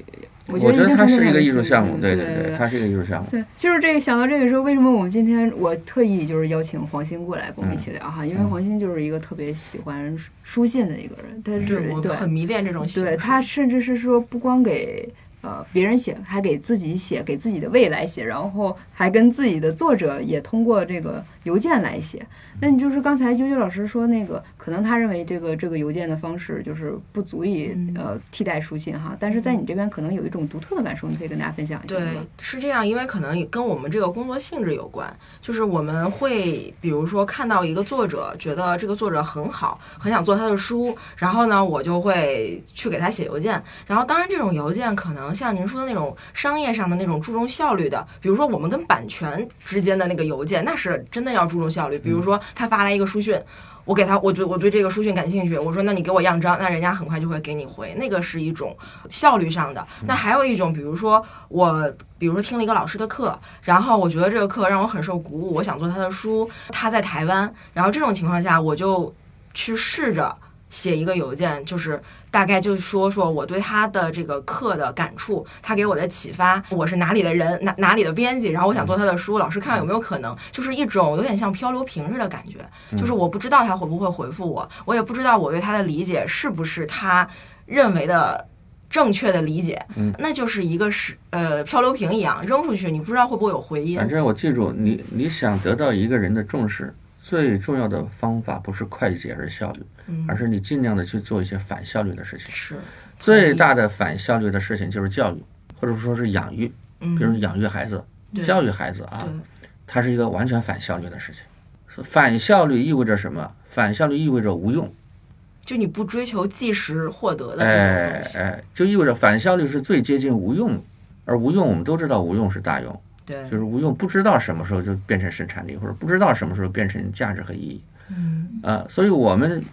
我觉我得一定它是一个艺术项目，对对对，它是一个艺术项目。对，就是这个想到这个时候，为什么我们今天我特意就是邀请黄鑫过来跟我们一起聊哈？因为嗯黄鑫就是一个特别喜欢书信的一个人，他是对，很迷恋这种。对他甚至是说不光给呃别人写，还给自己写，给自己的未来写，然后还跟自己的作者也通过这个邮件来写。那你就是刚才啾啾老师说那个，可能他认为这个这个邮件的方式就是不足以嗯呃替代书信哈，但是在你这边可能有一种独特的感受，你可以跟大家分享一下对？，是这样，因为可能也跟我们这个工作性质有关，就是我们会比如说看到一个作者，觉得这个作者很好，很想做他的书，然后呢，我就会去给他写邮件。然后当然这种邮件可能像您说的那种商业上的那种注重效率的，比如说我们跟版权之间的那个邮件，那是真的要注重效率。比如说他发来一个书讯。我给他，我对我对这个书讯感兴趣，我说那你给我样章，那人家很快就会给你回，那个是一种效率上的。那还有一种，比如说我，比如说听了一个老师的课，然后我觉得这个课让我很受鼓舞，我想做他的书，他在台湾，然后这种情况下，我就去试着写一个邮件，就是大概就说说我对他的这个课的感触，他给我的启发，我是哪里的人，哪哪里的编辑，然后我想做他的书，老师看看有没有可能，就是一种有点像漂流瓶似的感觉，就是我不知道他会不会回复我，我也不知道我对他的理解是不是他认为的。正确的理解，嗯那就是一个是呃漂流瓶一样扔出去，你不知道会不会有回音。反正我记住，你你想得到一个人的重视，最重要的方法不是快捷而效率，嗯而是你尽量的去做一些反效率的事情。是，最大的反效率的事情就是教育，或者说是养育，嗯，比如养育孩子、对教育孩子啊，它是一个完全反效率的事情。反效率意味着什么？反效率意味着无用。就你不追求即时获得的哎东西，哎，就意味着反效率是最接近无用，而无用我们都知道无用是大用，对，就是无用不知道什么时候就变成生产力，或者不知道什么时候变成价值和意义。嗯啊，所以我们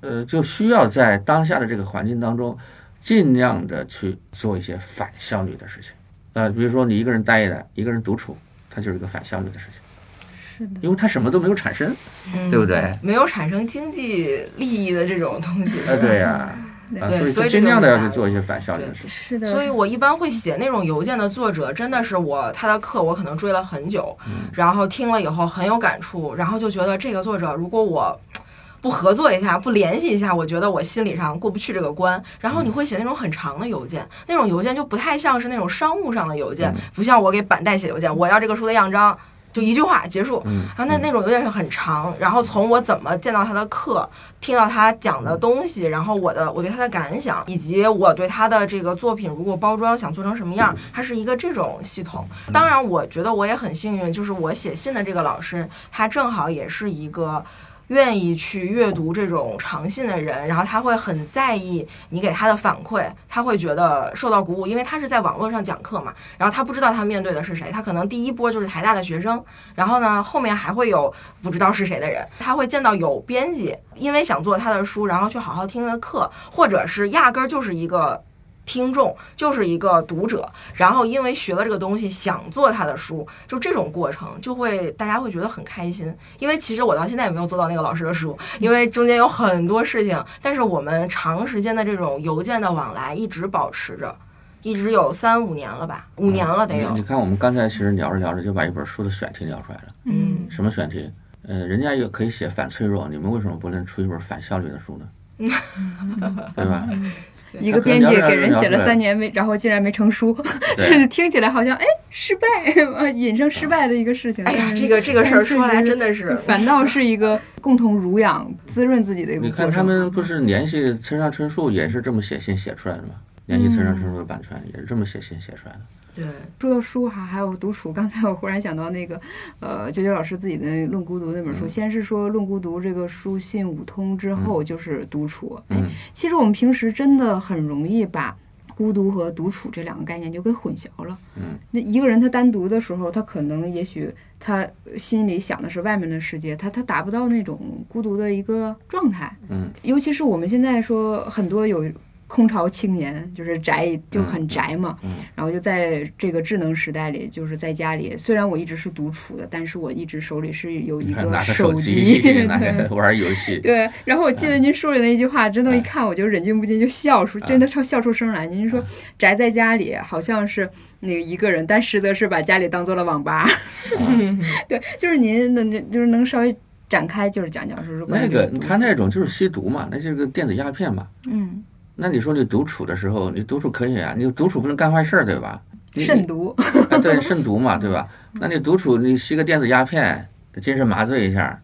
呃就需要在当下的这个环境当中，尽量的去做一些反效率的事情。呃，比如说你一个人待着，一个人独处，它就是一个反效率的事情，是的，因为它什么都没有产生，嗯，对不对？没有产生经济利益的这种东西。呃，对呀、啊，对所以所以尽量的要去做一些反效率的事情。是的，所以我一般会写那种邮件的作者，真的是我他的课我可能追了很久，然后听了以后很有感触，然后就觉得这个作者如果我。不合作一下，不联系一下，我觉得我心理上过不去这个关。然后你会写那种很长的邮件，那种邮件就不太像是那种商务上的邮件，不像我给板带写邮件，我要这个书的样章，就一句话结束。嗯然后那那种邮件是很长，然后从我怎么见到他的课，听到他讲的东西，然后我的我对他的感想，以及我对他的这个作品如果包装想做成什么样，它是一个这种系统。当然，我觉得我也很幸运，就是我写信的这个老师，他正好也是一个。愿意去阅读这种长信的人，然后他会很在意你给他的反馈，他会觉得受到鼓舞，因为他是在网络上讲课嘛，然后他不知道他面对的是谁，他可能第一波就是台大的学生，然后呢后面还会有不知道是谁的人，他会见到有编辑，因为想做他的书，然后去好好听他的课，或者是压根儿就是一个。听众就是一个读者，然后因为学了这个东西想做他的书，就这种过程就会大家会觉得很开心。因为其实我到现在也没有做到那个老师的书，因为中间有很多事情，但是我们长时间的这种邮件的往来一直保持着，一直有三五年了吧，五年了得有你。你看，我们刚才其实聊着聊着就把一本书的选题聊出来了。嗯，什么选题？呃，人家也可以写反脆弱，你们为什么不能出一本反效率的书呢？*laughs* 对吧？一个编辑给人写了三年没，然后竟然没成书，*laughs* 这听起来好像哎失败，呃引申失败的一个事情。哎呀，这个这个事儿说来真的是，反倒是一个共同濡养、滋润自己的一个你。看他们不是联系村上春树也是这么写信写出来的吗？联系村上春树的版权也是这么写信写出来的。对，说到书哈，还有独处，刚才我忽然想到那个，呃，九九老师自己的《论孤独》那本书，先是说《论孤独》这个书信五通之后就是独处。哎，嗯其实我们平时真的很容易把孤独和独处这两个概念就给混淆了。嗯，那一个人他单独的时候，他可能也许他心里想的是外面的世界，他他达不到那种孤独的一个状态。嗯，尤其是我们现在说很多有。空巢青年就是宅，就很宅嘛，嗯然后就在这个智能时代里，就是在家里。虽然我一直是独处的，但是我一直手里是有一个手机，*laughs* *laughs* 玩游戏。对，然后我记得您书里那一句话，真的，哎一看我就忍俊不禁就笑出，真的笑笑出声来。您说宅在家里好像是那个一个人，但实则是把家里当做了网吧。*laughs* 对，就是您能就是能稍微展开，就是讲讲说说那个这独他那种就是吸毒嘛，那就是个电子鸦片嘛。嗯那你说你独处的时候，你独处可以啊，你独处不能干坏事儿，对吧？你慎独，啊，对，*laughs* 慎独嘛，对吧？那你独处，你吸个电子鸦片，精神麻醉一下，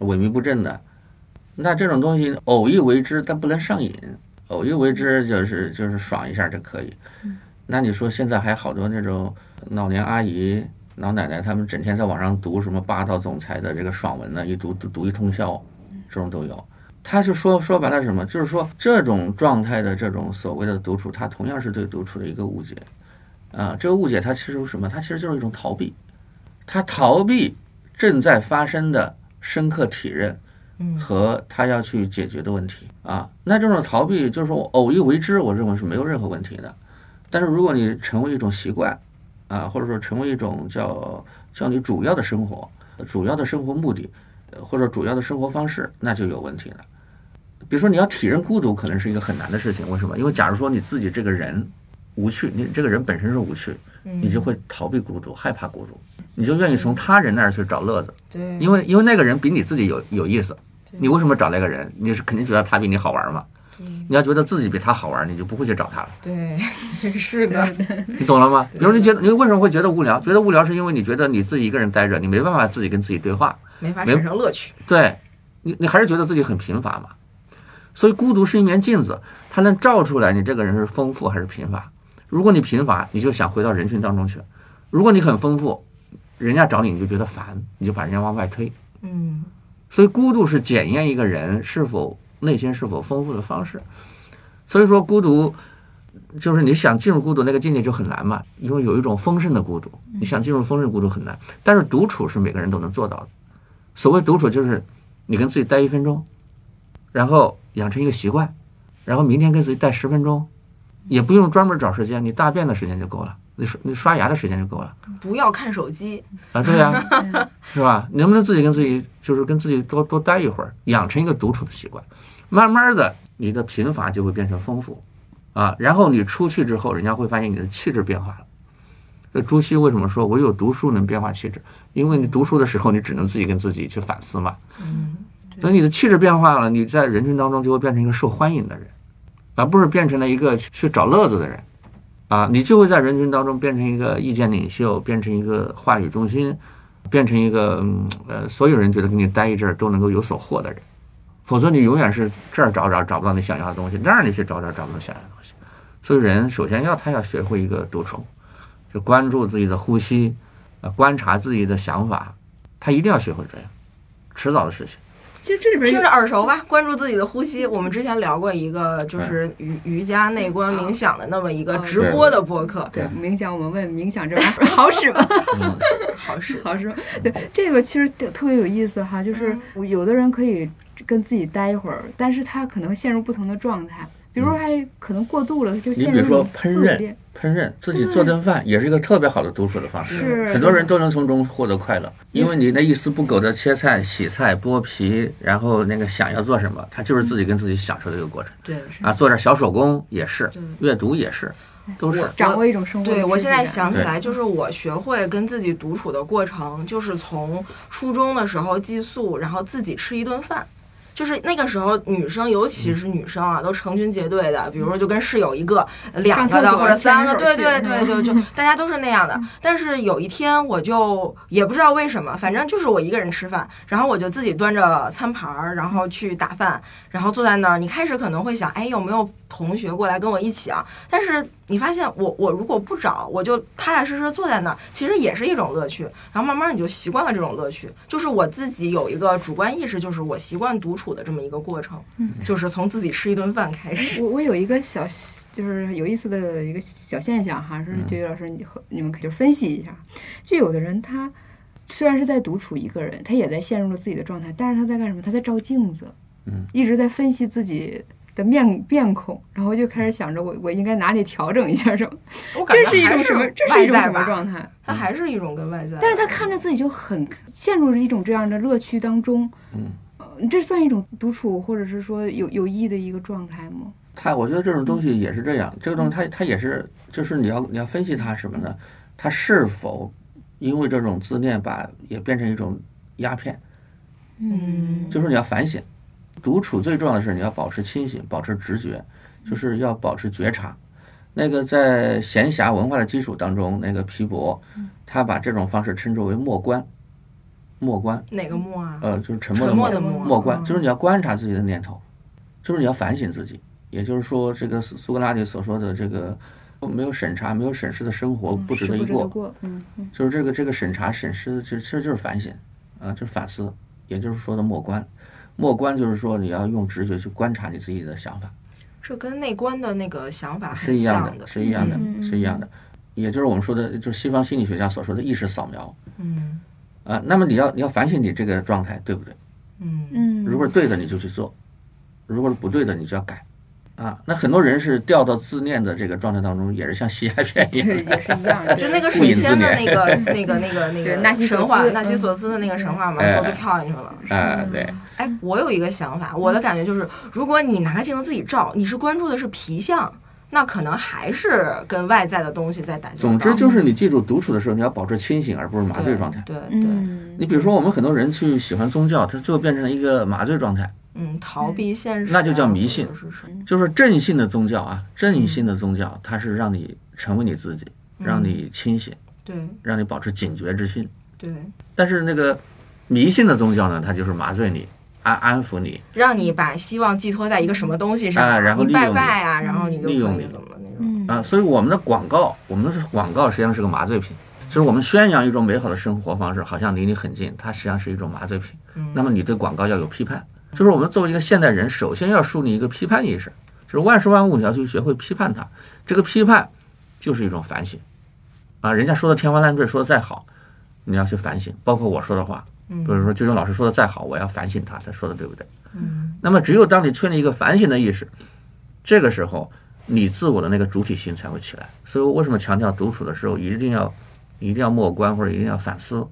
萎靡不振的，那这种东西偶一为之，但不能上瘾。偶一为之就是就是爽一下就可以。那你说现在还好多那种老年阿姨、老奶奶，他们整天在网上读什么霸道总裁的这个爽文呢，一读读读一通宵，这种都有。他就说说白了什么，就是说这种状态的这种所谓的独处，它同样是对独处的一个误解。啊，这个误解它其实是什么？它其实就是一种逃避，他逃避正在发生的深刻体认嗯和他要去解决的问题啊。那这种逃避就是说我偶一为之，我认为是没有任何问题的。但是如果你成为一种习惯啊，或者说成为一种叫叫你主要的生活、主要的生活目的，呃或者主要的生活方式，那就有问题了。比如说你要体认孤独，可能是一个很难的事情。为什么？因为假如说你自己这个人无趣，你这个人本身是无趣，你就会逃避孤独，害怕孤独，你就愿意从他人那儿去找乐子，对，因为因为那个人比你自己有有意思。你为什么找那个人？你是肯定觉得他比你好玩嘛？你要觉得自己比他好玩，你就不会去找他了。对，*laughs* 是的，你懂了吗？比如你觉得你为什么会觉得无聊？觉得无聊是因为你觉得你自己一个人待着，你没办法自己跟自己对话。没法没产生乐趣。对你，你还是觉得自己很贫乏嘛。所以孤独是一面镜子，它能照出来你这个人是丰富还是贫乏。如果你贫乏，你就想回到人群当中去；如果你很丰富，人家找你你就觉得烦，你就把人家往外推。嗯所以孤独是检验一个人是否内心是否丰富的方式。所以说孤独就是你想进入孤独那个境界就很难嘛，因为有一种丰盛的孤独，你想进入丰盛孤独很难。但是独处是每个人都能做到的。所谓独处就是你跟自己待一分钟，然后养成一个习惯，然后明天跟自己待十分钟，也不用专门找时间，你大便的时间就够了，你刷你刷牙的时间就够了。不要看手机。啊，对呀、*laughs* 是吧？你能不能自己跟自己，就是跟自己多多待一会儿，养成一个独处的习惯，慢慢的，你的贫乏就会变成丰富，啊，然后你出去之后，人家会发现你的气质变化了。这朱熹为什么说唯有读书能变化气质？因为你读书的时候，你只能自己跟自己去反思嘛。嗯，等你的气质变化了，你在人群当中就会变成一个受欢迎的人，而不是变成了一个去找乐子的人。啊，你就会在人群当中变成一个意见领袖，变成一个话语中心，变成一个嗯呃，所有人觉得跟你待一阵儿都能够有所获的人。否则你永远是这儿找找找不到你想要的东西，那儿你去找找找不到想要的东西。所以人首先要他要学会一个独处，就关注自己的呼吸，呃，观察自己的想法，他一定要学会这样，迟早的事情。其实这里边有听着耳熟吧？关注自己的呼吸。我们之前聊过一个就是瑜瑜伽内观冥想的那么一个直播的播客，对冥想，我们问冥想这玩意儿好使吗？*laughs* 好使。好使吗？对，这个其实特别有意思哈，就是有的人可以跟自己待一会儿，但是他可能陷入不同的状态，比如说还可能过度了，他就陷你比如说烹饪。烹饪，自己做顿饭也是一个特别好的独处的方式，是很多人都能从中获得快乐，因为你那一丝不苟的切菜、洗菜、剥皮，然后那个想要做什么，他就是自己跟自己享受的一个过程对，啊。做点小手工也是，阅读也是，都是。掌握一种生活对，我现在想起来，就是我学会跟自己独处的过程，就是从初中的时候寄宿，然后自己吃一顿饭。就是那个时候，女生尤其是女生啊，都成群结队的，比如说就跟室友一个、两个的或者三个，对对对，就就 *laughs* 大家都是那样的。但是有一天，我就也不知道为什么，反正就是我一个人吃饭，然后我就自己端着餐盘儿，然后去打饭，然后坐在那儿。你开始可能会想，哎，有没有同学过来跟我一起啊？但是你发现我我如果不找，我就踏踏实实坐在那儿，其实也是一种乐趣。然后慢慢你就习惯了这种乐趣，就是我自己有一个主观意识，就是我习惯独处的这么一个过程，就是从自己吃一顿饭开始。我我有一个小就是有意思的一个小现象哈，是九九老师你和你们可以就分析一下，就有的人他虽然是在独处一个人，他也在陷入了自己的状态，但是他在干什么？他在照镜子，嗯，一直在分析自己的面面孔，然后就开始想着我我应该哪里调整一下什么，*laughs* 我感觉这是一种什么？这是一种什么外在吧？状态？它还是一种跟外在，但是他看着自己就很陷入了一种这样的乐趣当中，嗯呃，这算一种独处或者是说有有益的一个状态吗？他，我觉得这种东西也是这样，这个东西它它也是，就是你要你要分析它什么呢？它是否因为这种自恋把也变成一种鸦片？嗯，就是你要反省。独处最重要的是你要保持清醒，保持直觉，就是要保持觉察。那个在闲暇文化的基础当中，那个皮博，他把这种方式称之为默观。默观，哪个默啊？呃，就是沉默的沉默默，的默默观，嗯就是你要观察自己的念头，就是你要反省自己。也就是说，这个苏苏格拉底所说的这个没有审查、没有审视的生活不值得一过嗯嗯就是这个这个审查审视，这这就是反省啊，就是反思，也就是说的默观。默观就是说你要用直觉去观察你自己的想法，这跟内观的那个想法是一样的，是一样的是一样的。也就是我们说的，就是西方心理学家所说的意识扫描嗯啊。那么你要你要反省你这个状态对不对？嗯嗯，如果是对的，你就去做；如果是不对的，你就要改。啊，那很多人是掉到自恋的这个状态当中，也是像吸鸦片一样的。也是一样的，*laughs* 就那个水仙的那个、*laughs* 那个、那个、那个纳西神话，纳西索斯的那个神话，完哎之后就跳进去了。啊，对，哎，我有一个想法，我的感觉就是，如果你拿镜子自己照，你是关注的是皮相，那可能还是跟外在的东西在打交道。总之就是你记住，独处的时候你要保持清醒，而不是麻醉状态。对对你比如说，我们很多人去喜欢宗教，它最后变成了一个麻醉状态，嗯，逃避现实啊，那就叫迷信。就是正信的宗教啊，正信的宗教，它是让你成为你自己，让你清醒，对。让你保持警觉之心。对，但是那个迷信的宗教呢，它就是麻醉你，安安抚你，让你把希望寄托在一个什么东西上，啊然后你利用你。拜拜啊，然后你就利用你。怎么那种。嗯。啊，所以我们的广告，我们的广告实际上是个麻醉品，就是我们宣扬一种美好的生活方式，好像离你很近，它实际上是一种麻醉品。嗯。那么你对广告要有批判，就是我们作为一个现代人，首先要树立一个批判意识，就是万事万物你要去学会批判它，这个批判就是一种反省。啊，人家说的天花乱坠，说的再好，你要去反省，包括我说的话，嗯比如说周军老师说的再好，我要反省他，他说的对不对？嗯那么只有当你确立一个反省的意识，这个时候你自我的那个主体性才会起来。所以我为什么强调独处的时候一定要一定要默观或者一定要反思，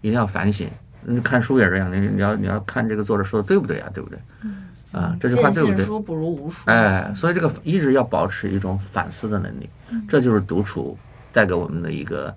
一定要反省。你看书也是这样，你你要你要看这个作者说的对不对啊？对不对？啊，这句话见对不对？信书不如无书。哎，所以这个一直要保持一种反思的能力，这就是独处带给我们的一个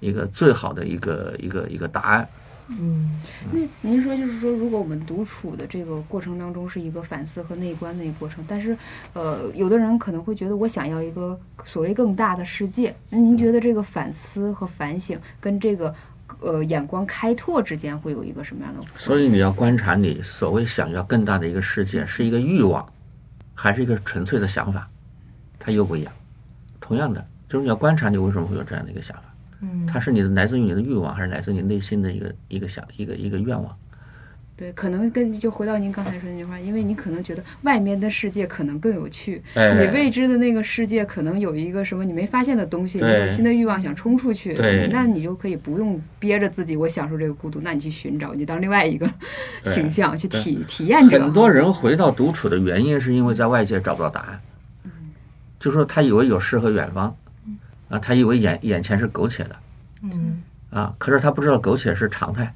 一个最好的一个一个一个答案。嗯那您说就是说，如果我们独处的这个过程当中是一个反思和内观的一个过程，但是呃，有的人可能会觉得我想要一个所谓更大的世界。那您觉得这个反思和反省跟这个呃眼光开拓之间会有一个什么样的？所以你要观察你所谓想要更大的一个世界，是一个欲望，还是一个纯粹的想法，它又不一样。同样的，就是你要观察你为什么会有这样的一个想法，嗯它是你的来自于你的欲望，还是来自你内心的一个一个想一个一个愿望？对，可能跟就回到您刚才说那句话，因为你可能觉得外面的世界可能更有趣，哎你未知的那个世界可能有一个什么你没发现的东西，你对有新的欲望想冲出去，那你就可以不用憋着自己，我享受这个孤独，那你去寻找，你当另外一个 *laughs* 形象去体体验者。很多人回到独处的原因，是因为在外界找不到答案，就说他以为有诗和远方，啊，他以为眼眼前是苟且的，嗯，啊，可是他不知道苟且是常态，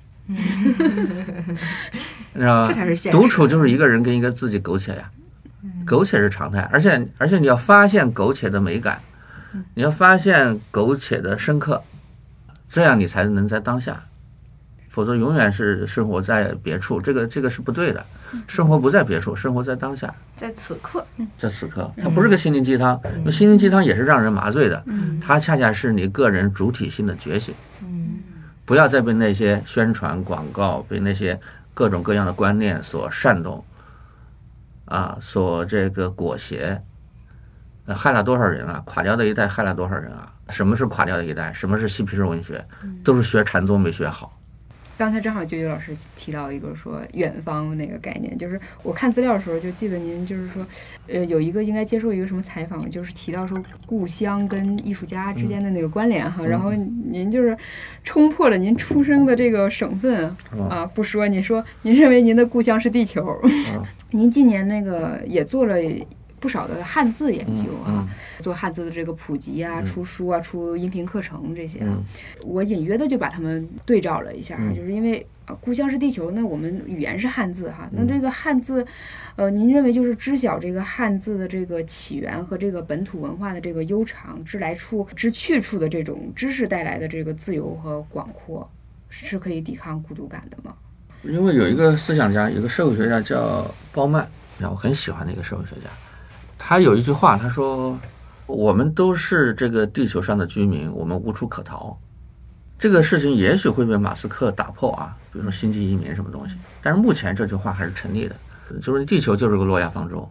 你知道吧？这才是现实。独处就是一个人跟一个自己苟且呀，苟且是常态，而且而且你要发现苟且的美感，你要发现苟且的深刻，这样你才能在当下，否则永远是生活在别处，这个这个是不对的。生活不在别处，生活在当下，在此刻，在此刻，它不是个心灵鸡汤，因为心灵鸡汤也是让人麻醉的，嗯它恰恰是你个人主体性的觉醒。嗯不要再被那些宣传广告、被那些各种各样的观念所煽动，啊，所这个裹挟，呃害了多少人啊？垮掉的一代害了多少人啊？什么是垮掉的一代？什么是嬉皮士文学？都是学禅宗没学好。刚才正好啾啾老师提到一个说远方那个概念，就是我看资料的时候就记得您就是说，呃，有一个应该接受一个什么采访，就是提到说故乡跟艺术家之间的那个关联哈，然后您就是冲破了您出生的这个省份嗯啊，不说，您说您认为您的故乡是地球，*laughs* 您今年那个也做了。不少的汉字研究啊，做汉字的这个普及啊、出书啊、出音频课程这些啊，嗯。我隐约的就把它们对照了一下，嗯。就是因为啊，故乡是地球，那我们语言是汉字哈，那嗯这个汉字，呃，您认为就是知晓这个汉字的这个起源和这个本土文化的这个悠长、之来处、之去处的这种知识带来的这个自由和广阔，是可以抵抗孤独感的吗？因为有一个思想家，有个社会学家叫鲍曼，然后我很喜欢的一个社会学家，他有一句话，他说：“我们都是这个地球上的居民，我们无处可逃。”这个事情也许会被马斯克打破啊，比如说星际移民什么东西。但是目前这句话还是成立的，就是地球就是个诺亚方舟，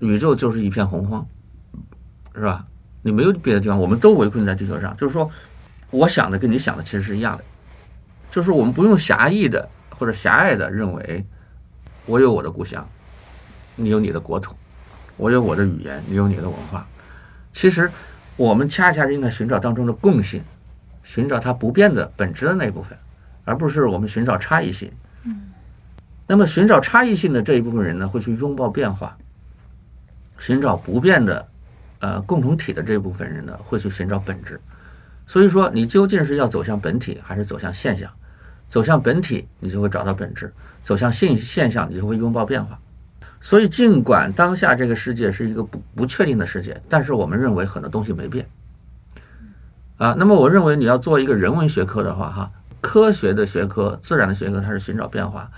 宇宙就是一片洪荒，是吧？你没有别的地方，我们都围困在地球上。就是说，我想的跟你想的其实是一样的，就是我们不用狭义的或者狭隘的认为，我有我的故乡，你有你的国土，我有我的语言，你有你的文化。其实我们恰恰是应该寻找当中的共性，寻找它不变的本质的那一部分，而不是我们寻找差异性。那么寻找差异性的这一部分人呢，会去拥抱变化；寻找不变的。呃，共同体的这部分人呢，会去寻找本质。所以说，你究竟是要走向本体，还是走向现象？走向本体，你就会找到本质；走向现现象，你就会拥抱变化。所以，尽管当下这个世界是一个不不确定的世界，但是我们认为很多东西没变。啊，那么我认为你要做一个人文学科的话，哈，科学的学科、自然的学科，它是寻找变化；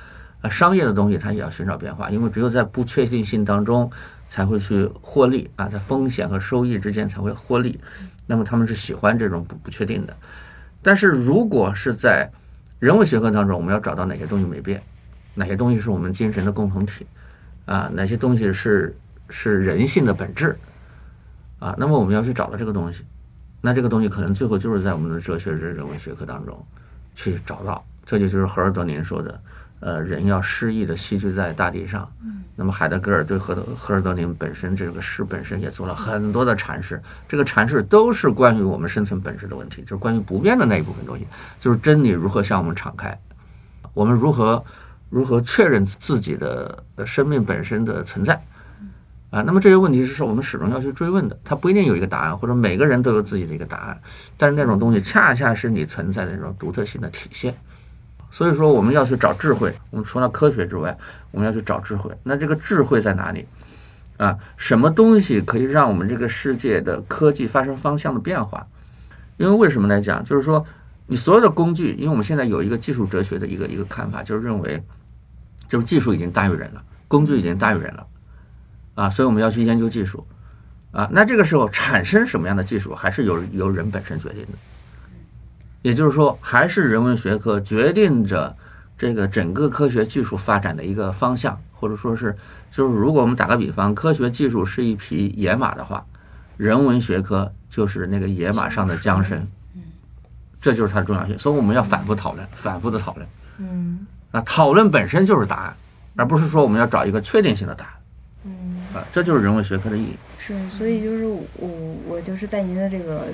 啊，商业的东西它也要寻找变化，因为只有在不确定性当中。才会去获利啊，在风险和收益之间才会获利。那么他们是喜欢这种不不确定的。但是如果是在人文学科当中，我们要找到哪些东西没变，哪些东西是我们精神的共同体啊，哪些东西是是人性的本质啊，那么我们要去找到这个东西。那这个东西可能最后就是在我们的哲学人人文学科当中去找到。这就就是荷尔德林说的。呃，人要诗意的栖居在大地上。那么海德格尔对荷德赫尔德林本身这个诗本身也做了很多的阐释。这个阐释都是关于我们生存本质的问题，就是关于不变的那一部分东西，就是真理如何向我们敞开，我们如何如何确认自己的生命本身的存在啊。那么这些问题是我们始终要去追问的，它不一定有一个答案，或者每个人都有自己的一个答案，但是那种东西恰恰是你存在的那种独特性的体现。所以说，我们要去找智慧。我们除了科学之外，我们要去找智慧。那这个智慧在哪里？啊，什么东西可以让我们这个世界的科技发生方向的变化？因为为什么来讲？就是说，你所有的工具，因为我们现在有一个技术哲学的一个一个看法，就是认为，就是技术已经大于人了，工具已经大于人了，啊，所以我们要去研究技术，啊，那这个时候产生什么样的技术，还是由由人本身决定的。也就是说，还是人文学科决定着这个整个科学技术发展的一个方向，或者说是，就是如果我们打个比方，科学技术是一匹野马的话，人文学科就是那个野马上的缰绳，这就是它的重要性。所以我们要反复讨论，反复的讨论。嗯，那讨论本身就是答案，而不是说我们要找一个确定性的答案。嗯，啊，这就是人文学科的意义。是，所以就是我我就是在您的这个。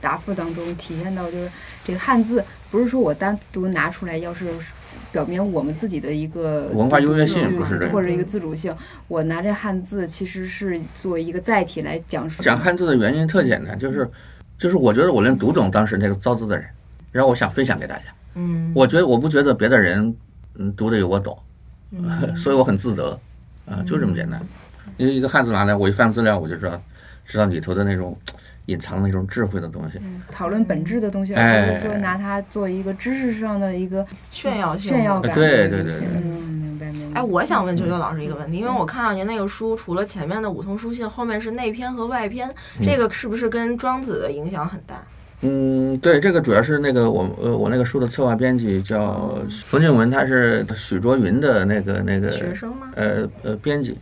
答复当中体现到就是这个汉字，不是说我单独拿出来，要是表明我们自己的一个文化优越性，不是这或者一个自主性，我拿这汉字其实是作为一个载体来讲述。讲汉字的原因特简单，就是就是我觉得我能读懂当时那个造字的人，然后我想分享给大家。嗯，我觉得我不觉得别的人嗯读的有我懂，*laughs* 所以我很自得啊，就这么简单。因为一个汉字拿来，我一翻资料，我就知道知道里头的那种。隐藏的那种智慧的东西，讨论本质的东西，而不是说拿它做一个知识上的一个炫耀炫耀感。对对对，嗯，明白明白。哎，我想问九九老师一个问题，因为我看到您那个书，除了前面的五通书信，后面是内篇和外篇，这个是不是跟庄子的影响很大？嗯，对，这个主要是那个我呃我那个书的策划编辑叫冯静文，他是许卓云的那个那个学生吗？呃呃，编辑。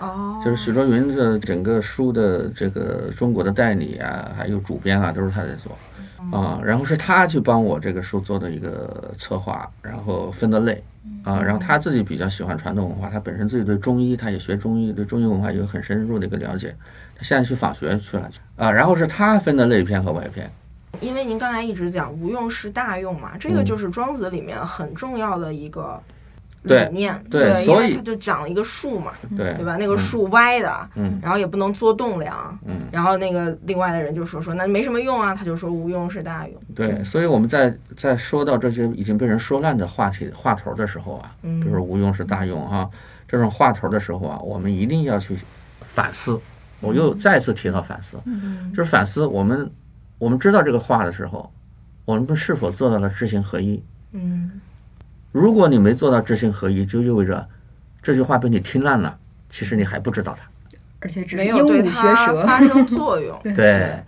哦，就是许卓云的整个书的这个中国的代理啊，还有主编啊，都是他在做啊。然后是他去帮我这个书做的一个策划，然后分的类啊。然后他自己比较喜欢传统文化，他本身自己对中医，他也学中医，对中医文化有很深入的一个了解。他现在去访学去了啊。然后是他分的类篇和外篇。因为您刚才一直讲无用是大用嘛，这个就是庄子里面很重要的一个。理念对，所以他就讲了一个树嘛，对对吧？那个树歪的，嗯，然后也不能做栋梁，嗯，然后那个另外的人就说说那没什么用啊，他就说无用是大用。对，所以我们在在说到这些已经被人说烂的话题话头的时候啊，嗯，比如说无用是大用哈，这种话头的时候啊，我们一定要去反思。我又再次提到反思，嗯，就是反思我们我们知道这个话的时候，我们是否做到了知行合一？嗯。如果你没做到知行合一，就意味着这句话被你听烂了。其实你还不知道它。而且只是没鹦鹉有对它学舌。发生作用。*laughs* 对，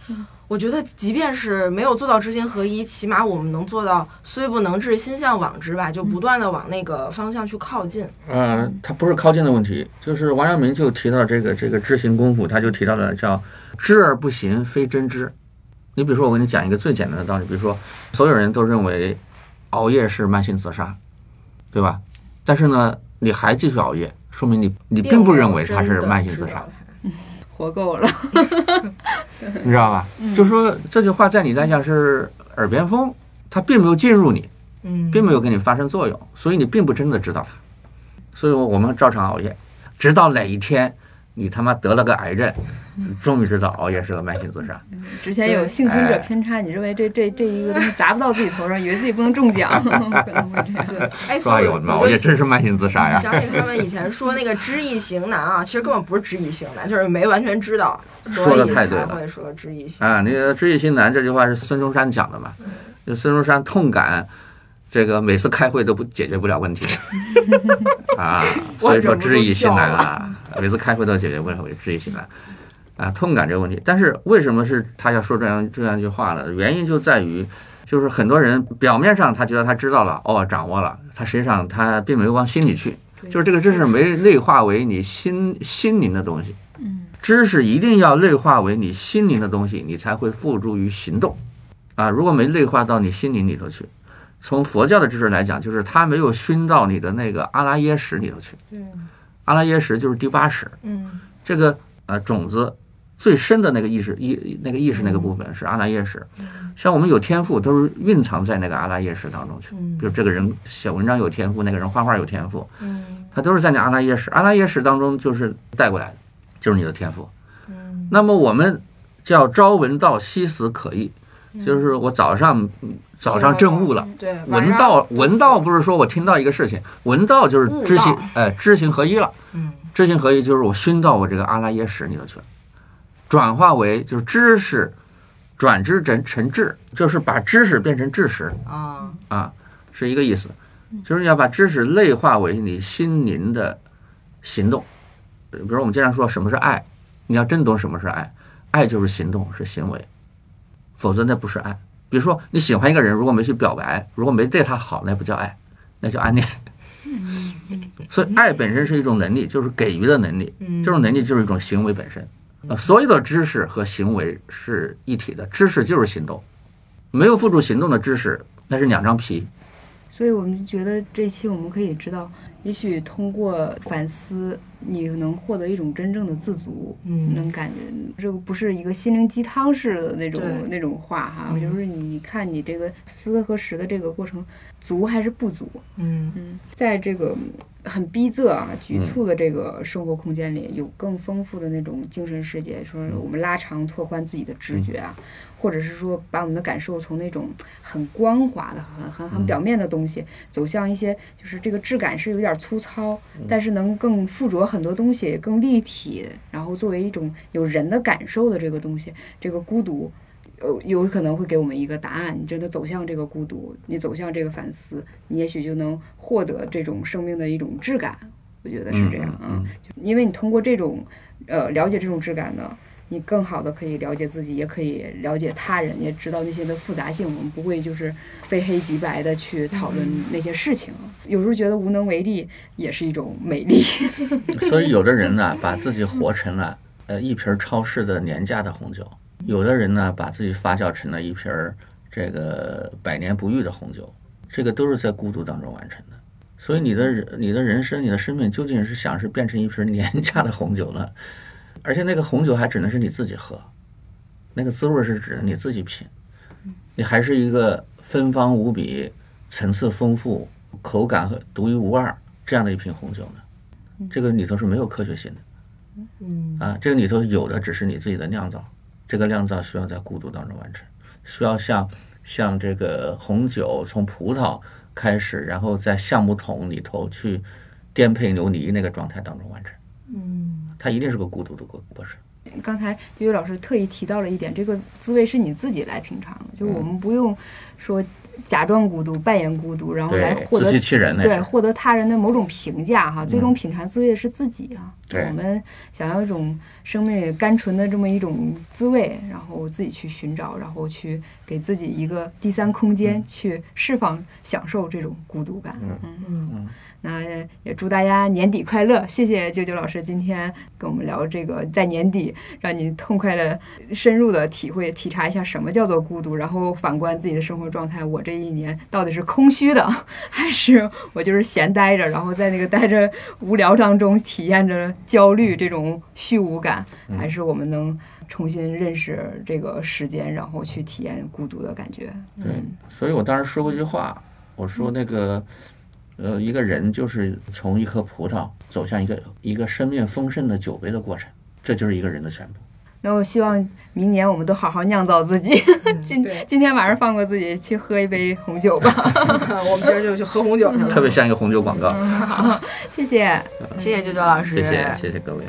我觉得，即便是没有做到知行合一，起码我们能做到虽不能至，心向往之吧，就不断的往那个方向去靠近。呃，它不是靠近的问题，就是王阳明就提到这个这个知行功夫，他就提到了叫知而不行，非真知。你比如说，我给你讲一个最简单的道理，比如说，所有人都认为熬夜是慢性自杀，对吧？但是呢，你还继续熬夜，说明你你并不认为它是慢性自杀，活够了，*laughs* 你知道吧？就说这句话在你来讲是耳边风，它并没有进入你，嗯，并没有给你发生作用，所以你并不真的知道它。所以我们照常熬夜，直到哪一天你他妈得了个癌症，你终于知道熬夜是个慢性自杀。之前有对幸存者哎偏差，你认为这这这一个东西砸不到自己头上，以为自己不能中奖，*laughs* 可能会这样。对，哎，所以熬夜真是慢性自杀呀！想起他们以前说那个知易行难啊，其实根本不是知易行难，就是没完全知道，所说得以太对了才会说知易行。啊，那个“知易行难”这句话是孙中山讲的嘛？就孙中山痛感这个每次开会都不解决不了问题 *laughs* 啊，所以说知易行难啊，每次开会都解决不了知易行难啊，痛感这个问题。但是为什么是他要说这样这样一句话呢？原因就在于，就是很多人表面上他觉得他知道了，哦，掌握了，他实际上他并没有往心里去，就是这个知识没内化为你心心灵的东西。嗯知识一定要内化为你心灵的东西，你才会付诸于行动。啊，如果没内化到你心灵里头去，从佛教的知识来讲，就是它没有熏到你的那个阿拉耶识里头去。嗯阿拉耶识就是第八识，嗯这个呃种子最深的那个意识意那个意识那个部分是阿拉耶识。像我们有天赋，都是蕴藏在那个阿拉耶识当中去。嗯比如这个人写文章有天赋，那个人画画有天赋，嗯他都是在那阿拉耶识。阿拉耶识当中就是带过来的，就是你的天赋。嗯那么我们叫朝闻道，夕死可矣，嗯就是我早上早上正悟了。对，闻道，就闻道不是说我听到一个事情，闻道就是知行道，哎，知行合一了。嗯知行合一就是我熏到我这个阿拉耶识里头去了，转化为就是知识，转知成成智，就是把知识变成智识啊啊，是一个意思，就是你要把知识内化为你心灵的行动。比如我们经常说什么是爱，你要真懂什么是爱，爱就是行动，是行为，否则那不是爱。比如说你喜欢一个人，如果没去表白，如果没对他好，那不叫爱，那叫暗恋。*laughs* 所以爱本身是一种能力，就是给予的能力，嗯这种能力就是一种行为本身。呃，所有的知识和行为是一体的，知识就是行动，没有付诸行动的知识，那是两张皮。所以我们觉得这期我们可以知道，也许通过反思，你能获得一种真正的自足，嗯。能感觉这个不是一个心灵鸡汤式的那种那种话哈，嗯。就是你看你这个思和识的这个过程，足还是不足？嗯。嗯，在这个很逼仄啊、局促的这个生活空间里，有更丰富的那种精神世界，说我们拉长拓宽自己的直觉啊，或者是说把我们的感受从那种很光滑的、很很很表面的东西，走向一些就是这个质感是有点粗糙，但是能更附着很多东西，更立体，然后作为一种有人的感受的这个东西，这个孤独。呃，有可能会给我们一个答案。你真的走向这个孤独，你走向这个反思，你也许就能获得这种生命的一种质感。我觉得是这样啊，因为你通过这种呃了解这种质感呢，你更好的可以了解自己，也可以了解他人，也知道那些的复杂性。我们不会就是非黑即白的去讨论那些事情。有时候觉得无能为力也是一种美丽。*laughs* 所以有的人呢，把自己活成了呃一瓶超市的廉价的红酒；有的人呢，把自己发酵成了一瓶儿这个百年不遇的红酒。这个都是在孤独当中完成的。所以你的人、你的人生、你的生命究竟是想是变成一瓶廉价的红酒呢？而且那个红酒还只能是你自己喝，那个滋味是指你自己品。你还是一个芬芳无比、层次丰富、口感和独一无二这样的一瓶红酒呢？这个里头是没有科学性的。嗯啊，这个里头有的只是你自己的酿造，这个酿造需要在孤独当中完成，需要像像这个红酒从葡萄开始，然后在橡木桶里头去颠沛流离那个状态当中完成，嗯它一定是个孤独的过过程。刚才就有老师特意提到了一点，这个滋味是你自己来品尝的，就是我们不用说假装孤独、扮演孤独，然后来，获得自欺欺人。对获得他人的某种评价哈。最终品尝滋味的是自己啊。对我们想要一种生命里干纯的这么一种滋味，然后自己去寻找，然后去给自己一个第三空间，去释放、享受这种孤独感。嗯嗯，那也祝大家年底快乐！谢谢啾啾老师今天跟我们聊这个，在年底让你痛快的、深入的体会、体察一下什么叫做孤独，然后反观自己的生活状态，我这一年到底是空虚的，还是我就是闲待着，然后在那个待着无聊当中体验着焦虑这种虚无感，还是我们能重新认识这个时间，然后去体验孤独的感觉？对，所以我当时说过一句话，我说那个，呃，一个人就是从一颗葡萄走向一个一个生命丰盛的酒杯的过程，这就是一个人的全部。那我希望明年我们都好好酿造自己。*laughs* 今嗯今天晚上放过自己，去喝一杯红酒吧。*laughs* 我们今儿就去喝红酒去了。特别像一个红酒广告。*laughs* 谢谢。谢谢周周老师，谢谢谢谢各位。